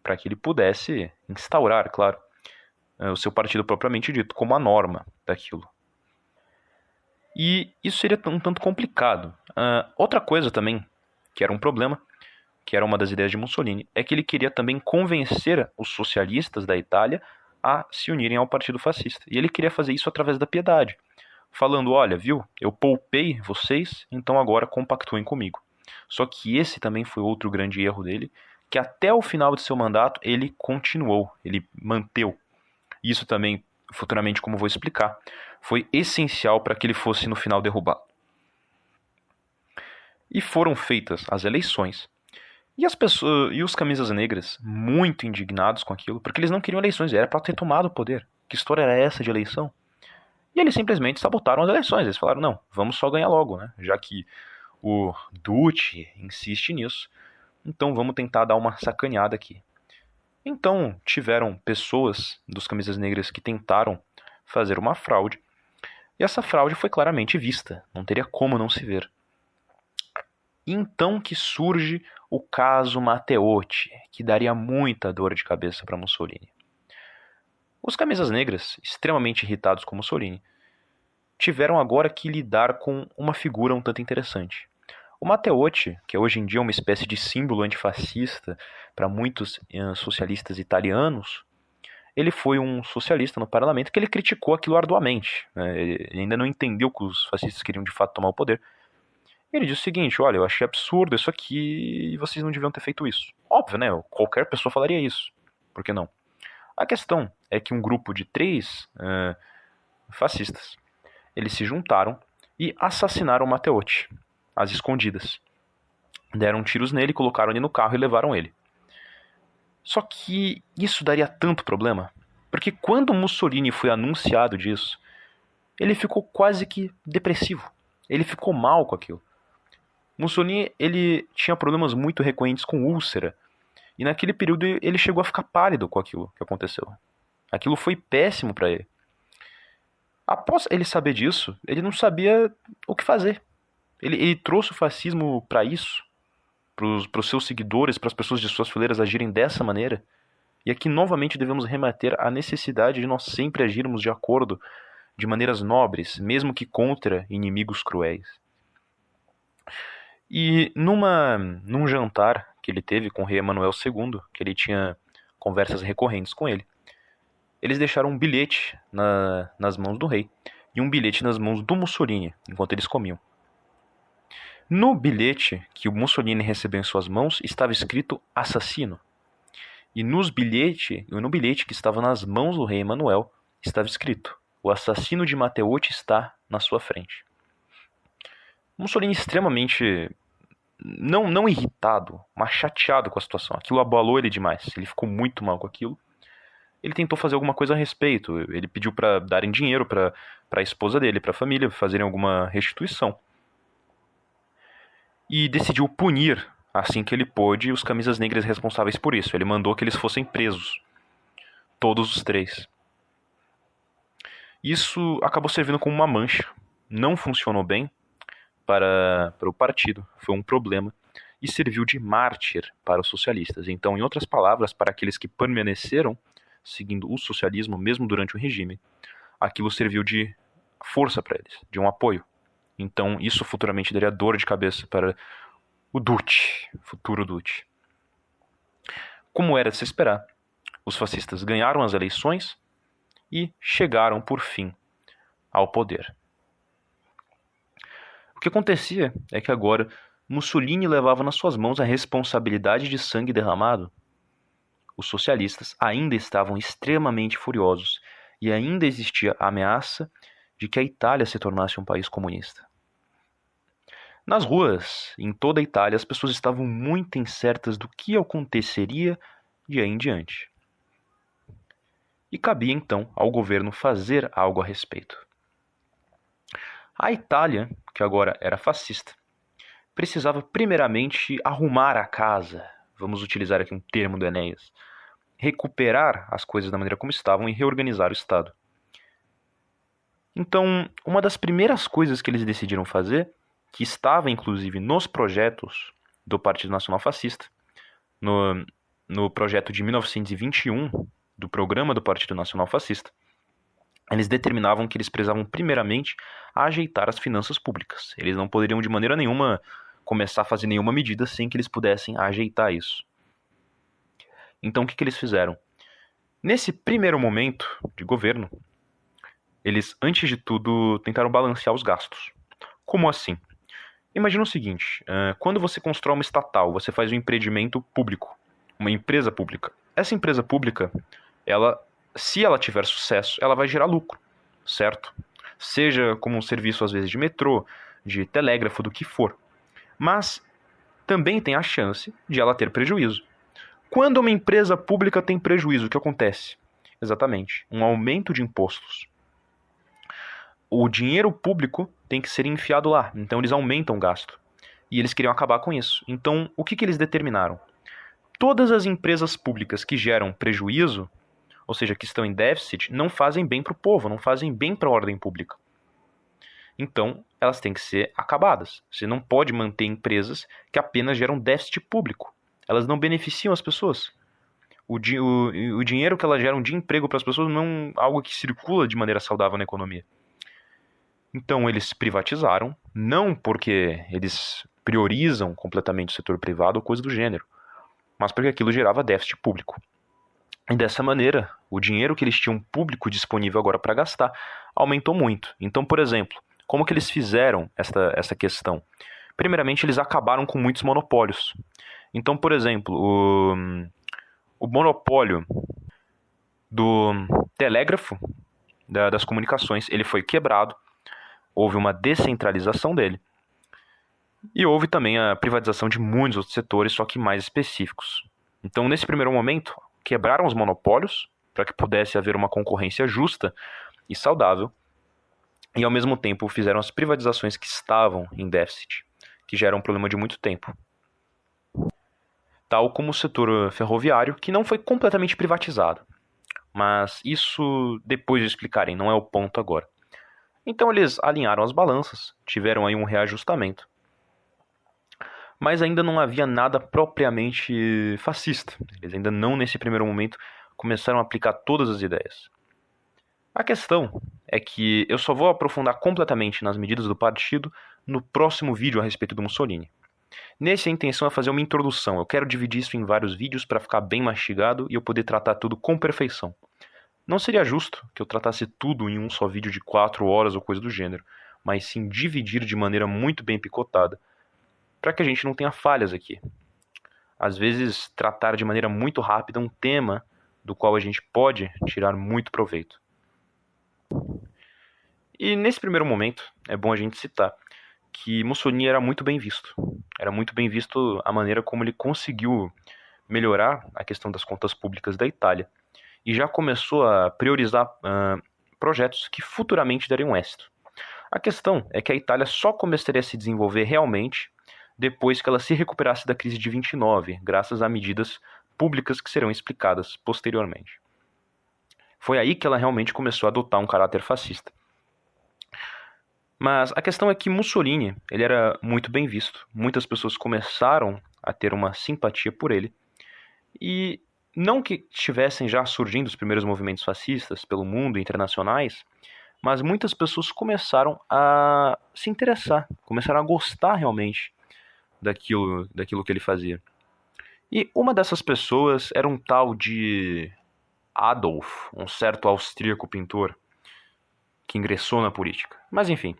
para que ele pudesse instaurar, claro, eh, o seu partido propriamente dito, como a norma daquilo. E isso seria um tanto complicado. Uh, outra coisa também, que era um problema, que era uma das ideias de Mussolini, é que ele queria também convencer os socialistas da Itália a se unirem ao partido fascista. E ele queria fazer isso através da piedade, falando: olha, viu, eu poupei vocês, então agora compactuem comigo. Só que esse também foi outro grande erro dele, que até o final de seu mandato ele continuou, ele manteu isso também, futuramente, como vou explicar, foi essencial para que ele fosse no final derrubado. E foram feitas as eleições. E as pessoas e os camisas negras, muito indignados com aquilo, porque eles não queriam eleições, era para ter tomado o poder. Que história era essa de eleição? E eles simplesmente sabotaram as eleições. Eles falaram: "Não, vamos só ganhar logo, né? Já que o Duce insiste nisso, então vamos tentar dar uma sacaneada aqui. Então, tiveram pessoas dos camisas negras que tentaram fazer uma fraude, e essa fraude foi claramente vista, não teria como não se ver. Então que surge o caso Matteotti, que daria muita dor de cabeça para Mussolini. Os camisas negras, extremamente irritados com Mussolini, tiveram agora que lidar com uma figura um tanto interessante. O Matteotti, que hoje em dia é uma espécie de símbolo antifascista para muitos uh, socialistas italianos, ele foi um socialista no parlamento que ele criticou aquilo arduamente. Né? Ele ainda não entendeu que os fascistas queriam de fato tomar o poder. Ele disse o seguinte: olha, eu achei absurdo isso aqui e vocês não deviam ter feito isso. Óbvio, né? Qualquer pessoa falaria isso. Por que não? A questão é que um grupo de três uh, fascistas eles se juntaram e assassinaram Matteotti às escondidas. Deram tiros nele, colocaram ele no carro e levaram ele. Só que isso daria tanto problema, porque quando Mussolini foi anunciado disso, ele ficou quase que depressivo. Ele ficou mal com aquilo. Mussolini ele tinha problemas muito recorrentes com úlcera, e naquele período ele chegou a ficar pálido com aquilo que aconteceu. Aquilo foi péssimo para ele. Após ele saber disso, ele não sabia o que fazer. Ele, ele trouxe o fascismo para isso, para os seus seguidores, para as pessoas de suas fileiras agirem dessa maneira. E aqui novamente devemos remeter à necessidade de nós sempre agirmos de acordo, de maneiras nobres, mesmo que contra inimigos cruéis. E numa, num jantar que ele teve com o rei Emanuel II, que ele tinha conversas recorrentes com ele, eles deixaram um bilhete na, nas mãos do rei e um bilhete nas mãos do Mussolini, enquanto eles comiam. No bilhete que o Mussolini recebeu em suas mãos estava escrito assassino. E nos bilhete, no bilhete que estava nas mãos do rei Emanuel estava escrito: o assassino de Matteotti está na sua frente. Mussolini extremamente não não irritado, mas chateado com a situação. Aquilo abalou ele demais. Ele ficou muito mal com aquilo. Ele tentou fazer alguma coisa a respeito. Ele pediu para darem dinheiro para a esposa dele, para a família, fazerem alguma restituição e decidiu punir, assim que ele pôde, os camisas negras responsáveis por isso. Ele mandou que eles fossem presos. Todos os três. Isso acabou servindo como uma mancha. Não funcionou bem para, para o partido. Foi um problema. E serviu de mártir para os socialistas. Então, em outras palavras, para aqueles que permaneceram seguindo o socialismo, mesmo durante o regime, aquilo serviu de força para eles, de um apoio. Então, isso futuramente daria dor de cabeça para o Duce, futuro Duce. como era de se esperar, os fascistas ganharam as eleições e chegaram, por fim, ao poder. Que acontecia é que agora Mussolini levava nas suas mãos a responsabilidade de sangue derramado. Os socialistas ainda estavam extremamente furiosos e ainda existia a ameaça de que a Itália se tornasse um país comunista. Nas ruas, em toda a Itália, as pessoas estavam muito incertas do que aconteceria de aí em diante. E cabia então ao governo fazer algo a respeito. A Itália, que agora era fascista, precisava primeiramente arrumar a casa, vamos utilizar aqui um termo do Enéas, recuperar as coisas da maneira como estavam e reorganizar o Estado. Então, uma das primeiras coisas que eles decidiram fazer que estava inclusive nos projetos do Partido Nacional Fascista, no, no projeto de 1921 do programa do Partido Nacional Fascista, eles determinavam que eles precisavam primeiramente ajeitar as finanças públicas. Eles não poderiam de maneira nenhuma começar a fazer nenhuma medida sem que eles pudessem ajeitar isso. Então o que, que eles fizeram? Nesse primeiro momento de governo, eles, antes de tudo, tentaram balancear os gastos. Como assim? Imagina o seguinte: quando você constrói uma estatal, você faz um empreendimento público, uma empresa pública. Essa empresa pública, ela, se ela tiver sucesso, ela vai gerar lucro, certo? Seja como um serviço às vezes de metrô, de telégrafo, do que for. Mas também tem a chance de ela ter prejuízo. Quando uma empresa pública tem prejuízo, o que acontece? Exatamente, um aumento de impostos o dinheiro público tem que ser enfiado lá. Então eles aumentam o gasto. E eles queriam acabar com isso. Então, o que, que eles determinaram? Todas as empresas públicas que geram prejuízo, ou seja, que estão em déficit, não fazem bem para o povo, não fazem bem para a ordem pública. Então, elas têm que ser acabadas. Você não pode manter empresas que apenas geram déficit público. Elas não beneficiam as pessoas. O, di o, o dinheiro que elas geram de emprego para as pessoas não é algo que circula de maneira saudável na economia. Então eles privatizaram, não porque eles priorizam completamente o setor privado ou coisa do gênero, mas porque aquilo gerava déficit público. E dessa maneira, o dinheiro que eles tinham público disponível agora para gastar aumentou muito. Então, por exemplo, como que eles fizeram essa, essa questão? Primeiramente, eles acabaram com muitos monopólios. Então, por exemplo, o, o monopólio do telégrafo, da, das comunicações, ele foi quebrado houve uma descentralização dele. E houve também a privatização de muitos outros setores, só que mais específicos. Então, nesse primeiro momento, quebraram os monopólios para que pudesse haver uma concorrência justa e saudável, e ao mesmo tempo fizeram as privatizações que estavam em déficit, que já era um problema de muito tempo. Tal como o setor ferroviário, que não foi completamente privatizado. Mas isso depois de explicarem, não é o ponto agora. Então eles alinharam as balanças, tiveram aí um reajustamento. Mas ainda não havia nada propriamente fascista. Eles ainda não, nesse primeiro momento, começaram a aplicar todas as ideias. A questão é que eu só vou aprofundar completamente nas medidas do partido no próximo vídeo a respeito do Mussolini. Nesse, a intenção é fazer uma introdução. Eu quero dividir isso em vários vídeos para ficar bem mastigado e eu poder tratar tudo com perfeição. Não seria justo que eu tratasse tudo em um só vídeo de 4 horas ou coisa do gênero, mas sim dividir de maneira muito bem picotada, para que a gente não tenha falhas aqui. Às vezes, tratar de maneira muito rápida um tema do qual a gente pode tirar muito proveito. E nesse primeiro momento, é bom a gente citar que Mussolini era muito bem visto. Era muito bem visto a maneira como ele conseguiu melhorar a questão das contas públicas da Itália e já começou a priorizar uh, projetos que futuramente dariam êxito. A questão é que a Itália só começaria a se desenvolver realmente depois que ela se recuperasse da crise de 29, graças a medidas públicas que serão explicadas posteriormente. Foi aí que ela realmente começou a adotar um caráter fascista. Mas a questão é que Mussolini ele era muito bem visto. Muitas pessoas começaram a ter uma simpatia por ele. E não que estivessem já surgindo os primeiros movimentos fascistas pelo mundo, internacionais, mas muitas pessoas começaram a se interessar, começaram a gostar realmente daquilo, daquilo que ele fazia. E uma dessas pessoas era um tal de Adolf, um certo austríaco pintor que ingressou na política. Mas enfim,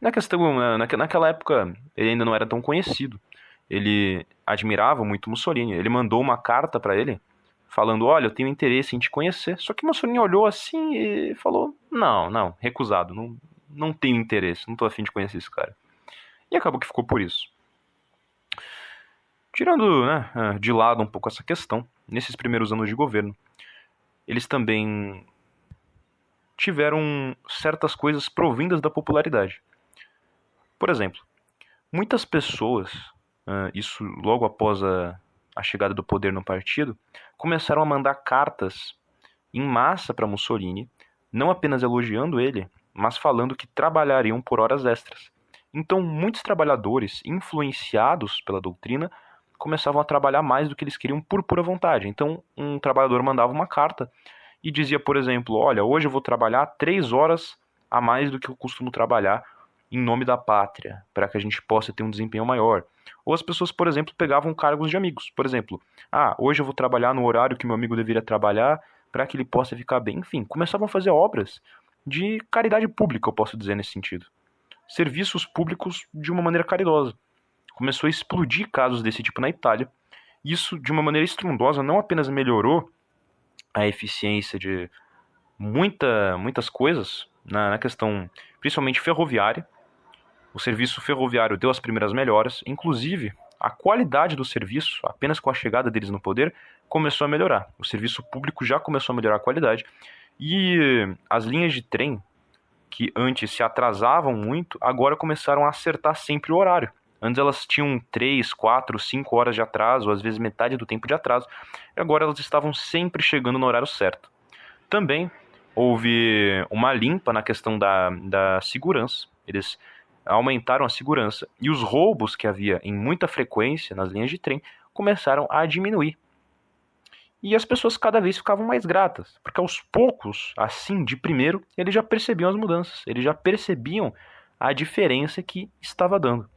na questão, na, naquela época ele ainda não era tão conhecido. Ele admirava muito Mussolini. Ele mandou uma carta para ele falando: Olha, eu tenho interesse em te conhecer. Só que Mussolini olhou assim e falou: Não, não, recusado, não, não tenho interesse, não tô afim de conhecer esse cara. E acabou que ficou por isso. Tirando né, ah, de lado um pouco essa questão, nesses primeiros anos de governo, eles também tiveram certas coisas provindas da popularidade. Por exemplo, muitas pessoas, ah, isso logo após a, a chegada do poder no partido, começaram a mandar cartas em massa para Mussolini, não apenas elogiando ele, mas falando que trabalhariam por horas extras. Então, muitos trabalhadores, influenciados pela doutrina, começavam a trabalhar mais do que eles queriam por pura vontade. Então, um trabalhador mandava uma carta e dizia, por exemplo, olha, hoje eu vou trabalhar três horas a mais do que eu costumo trabalhar em nome da pátria, para que a gente possa ter um desempenho maior. Ou as pessoas, por exemplo, pegavam cargos de amigos. Por exemplo, ah, hoje eu vou trabalhar no horário que meu amigo deveria trabalhar para que ele possa ficar bem. Enfim, começavam a fazer obras de caridade pública, eu posso dizer nesse sentido. Serviços públicos de uma maneira caridosa começou a explodir casos desse tipo na Itália. Isso, de uma maneira estrondosa, não apenas melhorou a eficiência de muita, muitas coisas na, na questão, principalmente ferroviária. O serviço ferroviário deu as primeiras melhoras, inclusive a qualidade do serviço, apenas com a chegada deles no poder, começou a melhorar. O serviço público já começou a melhorar a qualidade e as linhas de trem que antes se atrasavam muito, agora começaram a acertar sempre o horário. Antes elas tinham 3, 4, 5 horas de atraso, às vezes metade do tempo de atraso, e agora elas estavam sempre chegando no horário certo. Também houve uma limpa na questão da, da segurança. Eles aumentaram a segurança e os roubos que havia em muita frequência nas linhas de trem começaram a diminuir. E as pessoas cada vez ficavam mais gratas, porque aos poucos, assim de primeiro, eles já percebiam as mudanças, eles já percebiam a diferença que estava dando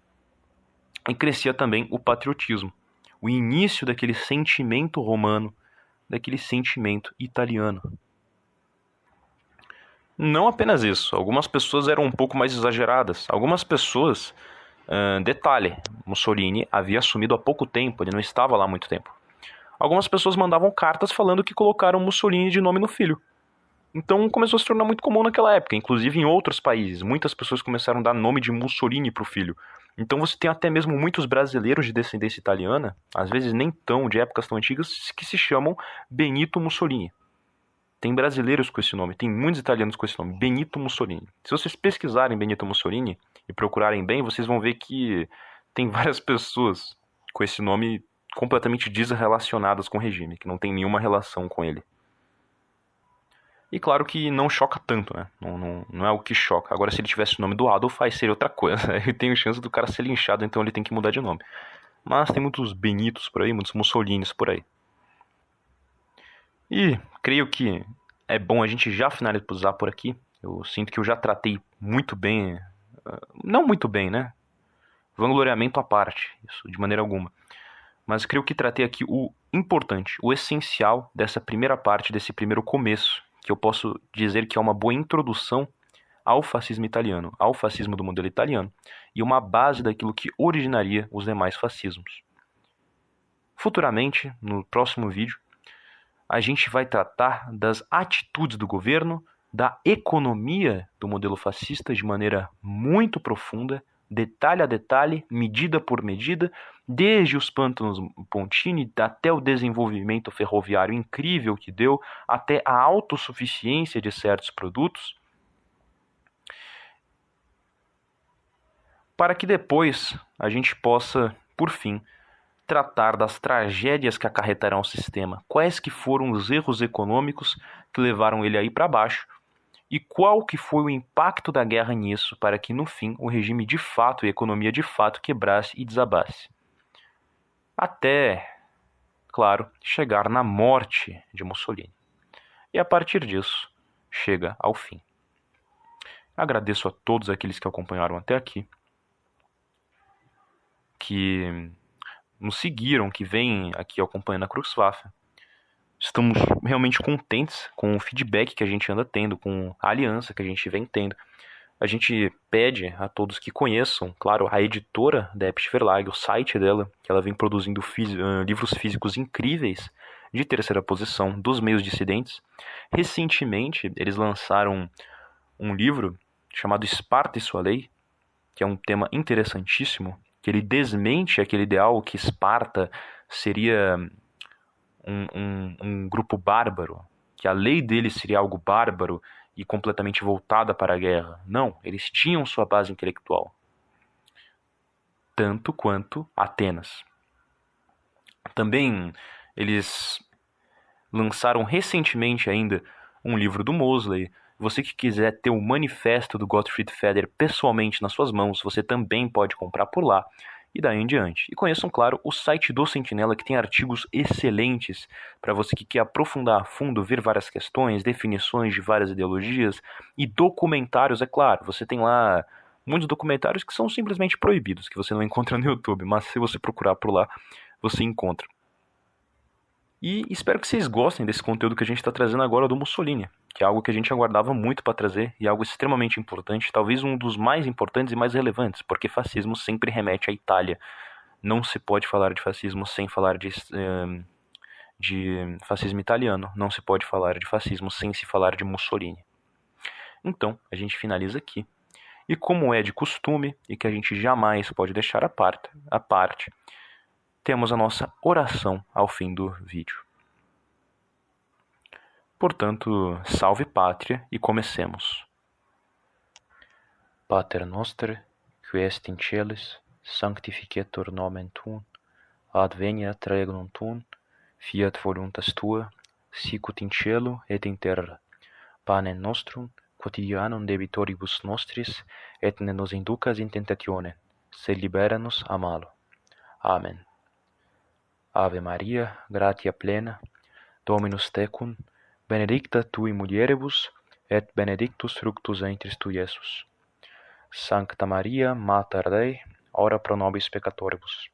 e crescia também o patriotismo, o início daquele sentimento romano, daquele sentimento italiano. Não apenas isso, algumas pessoas eram um pouco mais exageradas. Algumas pessoas, uh, detalhe, Mussolini havia assumido há pouco tempo, ele não estava lá há muito tempo. Algumas pessoas mandavam cartas falando que colocaram Mussolini de nome no filho. Então começou a se tornar muito comum naquela época, inclusive em outros países. Muitas pessoas começaram a dar nome de Mussolini para o filho. Então você tem até mesmo muitos brasileiros de descendência italiana, às vezes nem tão de épocas tão antigas, que se chamam Benito Mussolini. Tem brasileiros com esse nome, tem muitos italianos com esse nome, Benito Mussolini. Se vocês pesquisarem Benito Mussolini e procurarem bem, vocês vão ver que tem várias pessoas com esse nome completamente desrelacionadas com o regime, que não tem nenhuma relação com ele. E claro que não choca tanto, né? Não, não, não é o que choca. Agora, se ele tivesse o nome do Adolf, aí seria outra coisa. Ele tem chance do cara ser linchado, então ele tem que mudar de nome. Mas tem muitos Benitos por aí, muitos Mussolinis por aí. E creio que é bom a gente já finalizar por aqui. Eu sinto que eu já tratei muito bem. Ah, não muito bem, né? Vangloriamento à parte, isso de maneira alguma. Mas creio que tratei aqui o importante, o essencial dessa primeira parte, desse primeiro começo que eu posso dizer que é uma boa introdução ao fascismo italiano, ao fascismo do modelo italiano, e uma base daquilo que originaria os demais fascismos. Futuramente, no próximo vídeo, a gente vai tratar das atitudes do governo, da economia do modelo fascista de maneira muito profunda, detalhe a detalhe, medida por medida, desde os pântanos Pontini até o desenvolvimento ferroviário incrível que deu, até a autossuficiência de certos produtos, para que depois a gente possa, por fim, tratar das tragédias que acarretarão o sistema, quais que foram os erros econômicos que levaram ele aí para baixo e qual que foi o impacto da guerra nisso para que no fim o regime de fato e a economia de fato quebrasse e desabasse até, claro, chegar na morte de Mussolini. E a partir disso, chega ao fim. Agradeço a todos aqueles que acompanharam até aqui. Que nos seguiram, que vêm aqui acompanhando a Cruxwaffe. Estamos realmente contentes com o feedback que a gente anda tendo, com a aliança que a gente vem tendo. A gente pede a todos que conheçam, claro, a editora da Epst Verlag, o site dela, que ela vem produzindo uh, livros físicos incríveis de terceira posição dos meios dissidentes. Recentemente, eles lançaram um livro chamado Esparta e sua lei, que é um tema interessantíssimo, que ele desmente aquele ideal que Esparta seria um, um, um grupo bárbaro, que a lei deles seria algo bárbaro e completamente voltada para a guerra. Não, eles tinham sua base intelectual. Tanto quanto Atenas. Também eles lançaram recentemente ainda um livro do Mosley. Você que quiser ter o manifesto do Gottfried Feder pessoalmente nas suas mãos, você também pode comprar por lá e daí em diante. E conheçam, claro, o site do Sentinela, que tem artigos excelentes para você que quer aprofundar a fundo, ver várias questões, definições de várias ideologias e documentários, é claro. Você tem lá muitos documentários que são simplesmente proibidos, que você não encontra no YouTube, mas se você procurar por lá, você encontra. E espero que vocês gostem desse conteúdo que a gente está trazendo agora do Mussolini, que é algo que a gente aguardava muito para trazer e algo extremamente importante, talvez um dos mais importantes e mais relevantes, porque fascismo sempre remete à Itália. Não se pode falar de fascismo sem falar de, eh, de fascismo italiano, não se pode falar de fascismo sem se falar de Mussolini. Então, a gente finaliza aqui. E como é de costume, e que a gente jamais pode deixar a parte, a parte temos a nossa oração ao fim do vídeo. Portanto, salve pátria e comecemos. Pater noster, qui est in celis, sanctificetur nomen tuum, adveniat regnum tuum, fiat voluntas tua, sicut in cielo et in terra. Panem nostrum quotidianum debitoribus nostris, et ne nos inducas in tentatione, sed libera nos a malo. Amen. Ave Maria, gratia plena, Dominus tecum, benedicta tu in mulieribus, et benedictus fructus ventris tui Iesus. Sancta Maria, Mater Dei, ora pro nobis peccatoribus,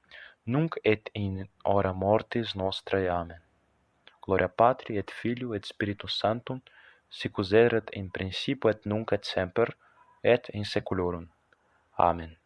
nunc et in hora mortis nostrae. Amen. Gloria Patri et Filio et Spiritus Sanctum, sic ut erat in principio et nunc et semper et in saeculorum. Amen.